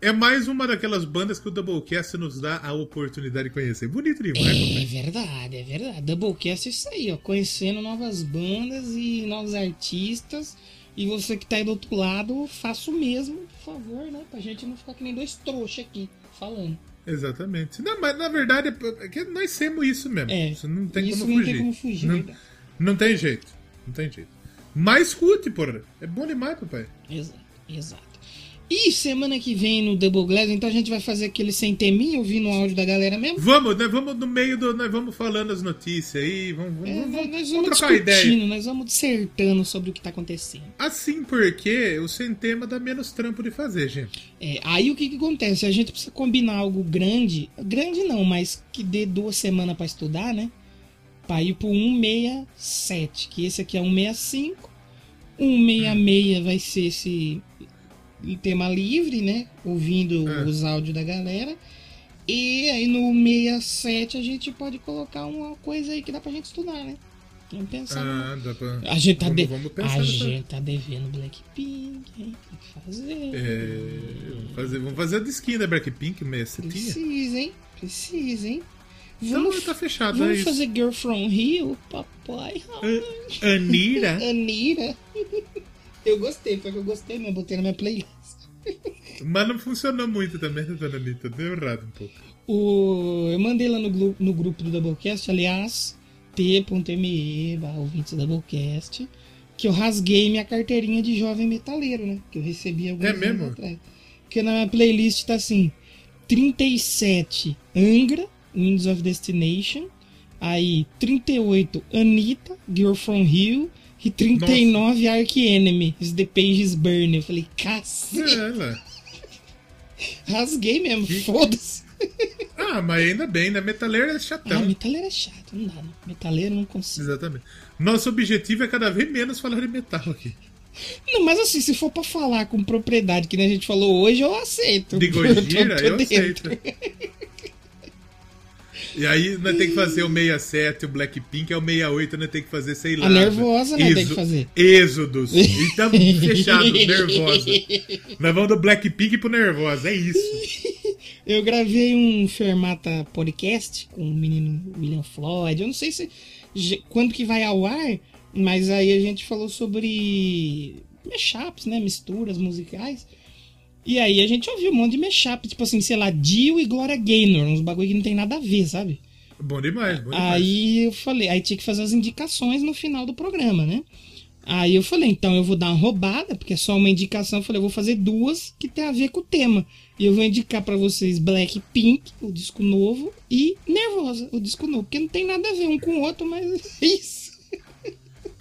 É, é mais uma daquelas bandas que o Doublecast nos dá a oportunidade de conhecer. Bonito demais, É papai. verdade, é verdade. Doublecast é isso aí, ó. Conhecendo novas bandas e novos artistas. E você que tá aí do outro lado, faça o mesmo, por favor, né? Pra gente não ficar que nem dois trouxas aqui falando. Exatamente. Não, mas na verdade é que nós temos isso mesmo. É, Isso não tem isso como não fugir. tem como fugir, não, não tem jeito. Não tem jeito. Mas escute, porra. É bom demais, papai. Exato, exato. E semana que vem no Double Glass, então a gente vai fazer aquele sem teminha, ouvindo o áudio da galera mesmo? Vamos, nós vamos no meio do. Nós vamos falando as notícias aí. Vamos, vamos, É, vamos, nós, vamos trocar discutindo, ideia. nós vamos dissertando sobre o que tá acontecendo. Assim porque o sem tema dá menos trampo de fazer, gente. É, aí o que, que acontece? A gente precisa combinar algo grande, grande não, mas que dê duas semanas pra estudar, né? Pra ir pro 167, que esse aqui é 165. 166 vai ser esse tema livre, né? Ouvindo É. os áudios da galera. E aí no 67 a gente pode colocar uma coisa aí que dá pra gente estudar, né? Vamos pensar. Ah, dá pra. A gente tá, vamos, de... vamos pensar a gente tá devendo Blackpink, hein? Tem que fazer. É, vamos fazer, vamos fazer a disquinha da Blackpink, meia setinha. Precisa, hein? Precisa, hein? Então Vamos, tá fechado, é vamos isso. fazer Girl From Rio, papai. A- Anira? Anira. Eu gostei, foi que eu gostei mesmo, botei na minha playlist. Mas não funcionou muito também, dona Anitta? Deu errado um pouco. O... Eu mandei lá no, no grupo do Doublecast, aliás, t.me, ouvintes do Doublecast, que eu rasguei minha carteirinha de jovem metaleiro, né? Que eu recebi alguns É mesmo? atrás. Porque na minha playlist tá assim, 37 Angra, Winds of Destination, aí 38 Anitta, Girl From Rio, e 39 Ark Enemy, The Pages Burn. Eu falei, cacete, É, ela. rasguei mesmo, foda-se. Ah, mas ainda bem, né? Metaleiro é Ah, chatão. metaleiro é chato, não dá, não. Metaleiro não consigo. Exatamente. Nosso objetivo é cada vez menos falar de metal aqui. Não, mas assim, se for pra falar com propriedade, que nem a gente falou hoje, eu aceito. De Eu tô- Gojira, tô eu dentro. aceito. E aí nós tem que fazer o 67, o Blackpink, é o 68, nós tem que fazer, sei lá. A nervosa, né, tem que fazer. Êxodos. Então, fechado, nervosa. Nós vamos do Blackpink pro nervosa, é isso. Eu gravei um Fermata podcast com o menino William Floyd. Eu não sei se quando que vai ao ar, mas aí a gente falou sobre mashups, né? Misturas musicais. E aí a gente ouviu um monte de mashup, tipo assim, sei lá, Dio e Gloria Gaynor, uns bagulho que não tem nada a ver, sabe? Bom demais, bom demais. Aí eu falei, aí tinha que fazer as indicações no final do programa, né? Aí eu falei, então eu vou dar uma roubada, porque é só uma indicação. Eu falei, eu vou fazer duas que tem a ver com o tema. E eu vou indicar pra vocês Blackpink, o disco novo, e Nervosa, o disco novo. Porque não tem nada a ver um com o outro, mas é isso.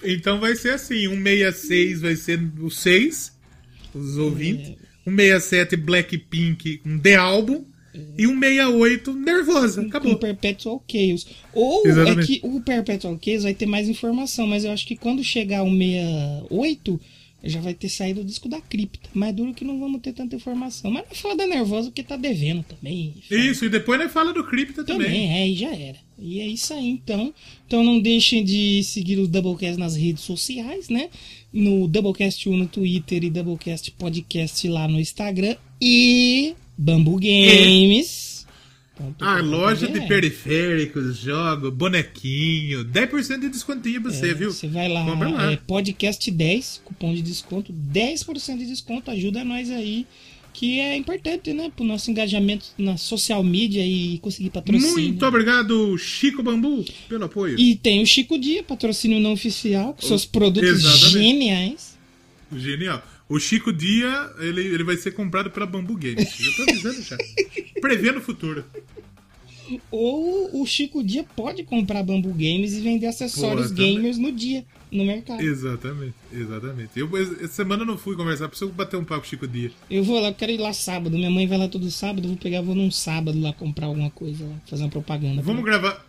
Então vai ser assim: um 66 vai ser o 6, os ouvintes. Um 67 Blackpink, um The Album. E um 68 Nervosa. Acabou. Perpetual Chaos. Ou é Exatamente. que o Perpetual Chaos vai ter mais informação, mas eu acho que quando chegar o 68, já vai ter saído o disco da cripta. Mais duro que não vamos ter tanta informação. Mas não fala da Nervosa porque tá devendo também. Isso, e depois nós fala do Cripta também. Também, é, e já era. E é isso aí, então. Então não deixem de seguir o Doublecast nas redes sociais, né? No Doublecast 1 no Twitter e Doublecast Podcast lá no Instagram. E Bambu Games. A loja de periféricos, jogo, bonequinho, 10% de descontinho pra você, viu? É, Você vai lá, lá. é, podcast 10, cupom de desconto, 10% de desconto, ajuda nós aí, que é importante, né, pro nosso engajamento na social media e conseguir patrocínio. Muito obrigado, Chico Bambu, pelo apoio. E tem o Chico Dia, patrocínio não oficial, com seus produtos Exatamente. geniais. Genial. O Chico Dia, ele, ele vai ser comprado pela Bambu Games. Eu tô avisando já. Prevendo o futuro. Ou o Chico Dia pode comprar Bambu Games e vender acessórios Pô, gamers no dia, no mercado. Exatamente, exatamente. Eu, essa semana eu não fui conversar, preciso bater um papo com o Chico Dia. Eu vou lá, eu quero ir lá sábado. Minha mãe vai lá todo sábado, vou pegar, vou num sábado lá comprar alguma coisa lá, fazer uma propaganda. Vamos gravar.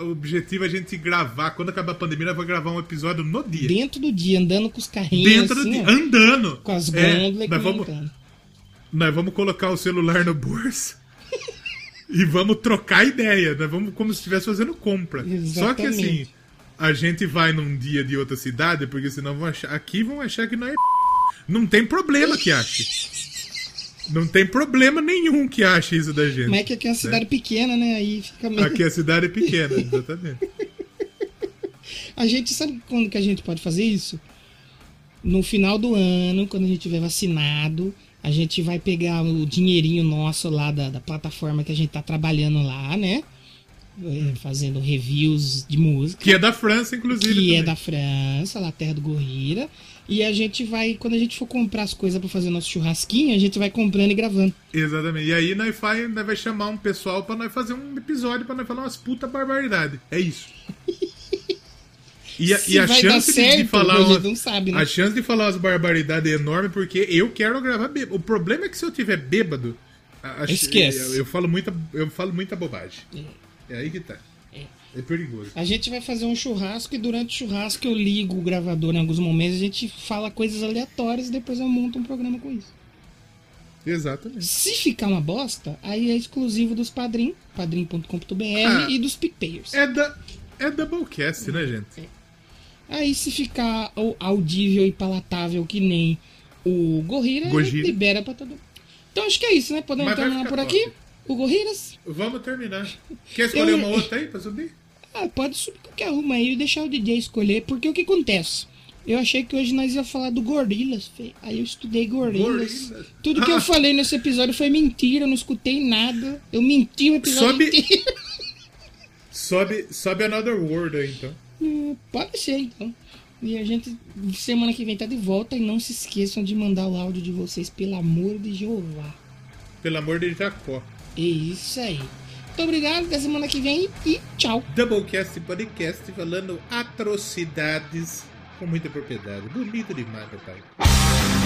O objetivo é a gente gravar, quando acabar a pandemia, vamos gravar um episódio no dia. Dentro do dia, andando com os carrinhos Dentro do assim, dia. ó, Andando. com as É, gôndolas e nós, vamos, nós vamos colocar o celular no bolso. E vamos trocar ideia. Nós vamos como se estivesse fazendo compra. Só que assim, Exatamente. a gente vai num dia de outra cidade, porque senão vão achar. Aqui vão achar que não é. Não tem problema que ache. Não tem problema nenhum que ache isso da gente. Mas é que aqui é uma cidade pequena, né? Aí fica meio... Aqui a cidade é pequena, exatamente. A gente sabe quando que a gente pode fazer isso? No final do ano, quando a gente tiver vacinado, a gente vai pegar o dinheirinho nosso lá da, da plataforma que a gente tá trabalhando lá, né? É, Fazendo reviews de música. Que é da França, inclusive. que é também. da França, lá terra do Gorrira. E a gente vai, quando a gente for comprar as coisas pra fazer nosso churrasquinho, a gente vai comprando e gravando. Exatamente. E aí nós vai, nós vai chamar um pessoal pra nós fazer um episódio pra nós falar umas puta barbaridade. É isso. E a, e a chance de- de, certo, falar a gente umas, não sabe, né? a chance de falar umas barbaridades é enorme porque eu quero gravar bêbado. O problema é que se eu tiver bêbado, a- a- Esquece. Eu, eu falo muita, eu falo muita bobagem. É, aí que tá. É perigoso. A gente vai fazer um churrasco e durante o churrasco eu ligo o gravador em alguns momentos, a gente fala coisas aleatórias e depois eu monto um programa com isso. Exatamente. Se ficar uma bosta, aí é exclusivo dos padrim, padrim.com.br Ah. e dos pipeiros. É da é Doublecast, né, gente? Aí se ficar au- audível e palatável que nem o Gorrira, libera pra todo mundo. Então acho que é isso, né? Podemos Mas terminar por top. aqui? O Gorriras? Vamos terminar. Quer escolher Eu- uma outra aí pra subir? Ah, pode subir qualquer uma aí e deixar o DJ escolher, porque o que acontece? Eu achei que hoje nós ia falar do Gorilas, fê. aí eu estudei Gorilas. Gorilas. Tudo que eu falei nesse episódio foi mentira, eu não escutei nada. Eu menti o episódio Sobe- inteiro. Sobe, sobe Another World aí, então. Hum, Pode ser, então. E a gente, semana que vem, tá de volta. E não se esqueçam de mandar o áudio de vocês, pelo amor de Jeová. Pelo amor de Jacó. É isso aí. Muito obrigado, até semana que vem e tchau. Doublecast Podcast falando atrocidades com muita propriedade. Bonito demais, meu pai.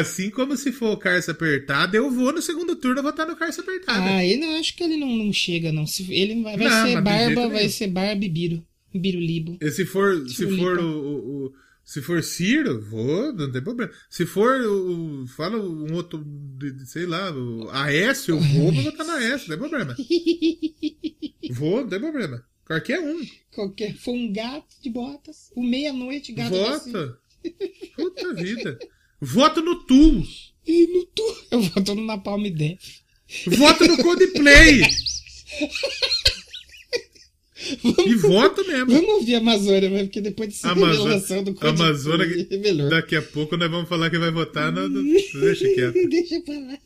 Assim como se for o Carça apertado, eu vou no segundo turno votar no Carça apertado. Ah, ele não acho que ele não, não chega, não. Se, ele vai, vai Não, ser barba, vai ser barba e biro. Birulibo. E se for, se Chulipa. for o, o- o- se for Ciro, vou, não tem problema. Se for o, fala um outro, sei lá, o Aécio, eu vou, vou votar no Aécio, não tem problema. Vou, não tem problema. Qualquer um. Qualquer. Foi um gato de botas. O meia-noite, gato. Vota. Puta vida. Voto no Tu. E no tu. Eu voto no Napalm Death. Voto no Codeplay. E voto mesmo. Vamos ouvir a Amazônia, mas porque depois dessa Amazônia, revelação do Coldplay, Amazônia é melhor. daqui a pouco nós vamos falar que vai votar no- Deixa quieto. Deixa pra lá.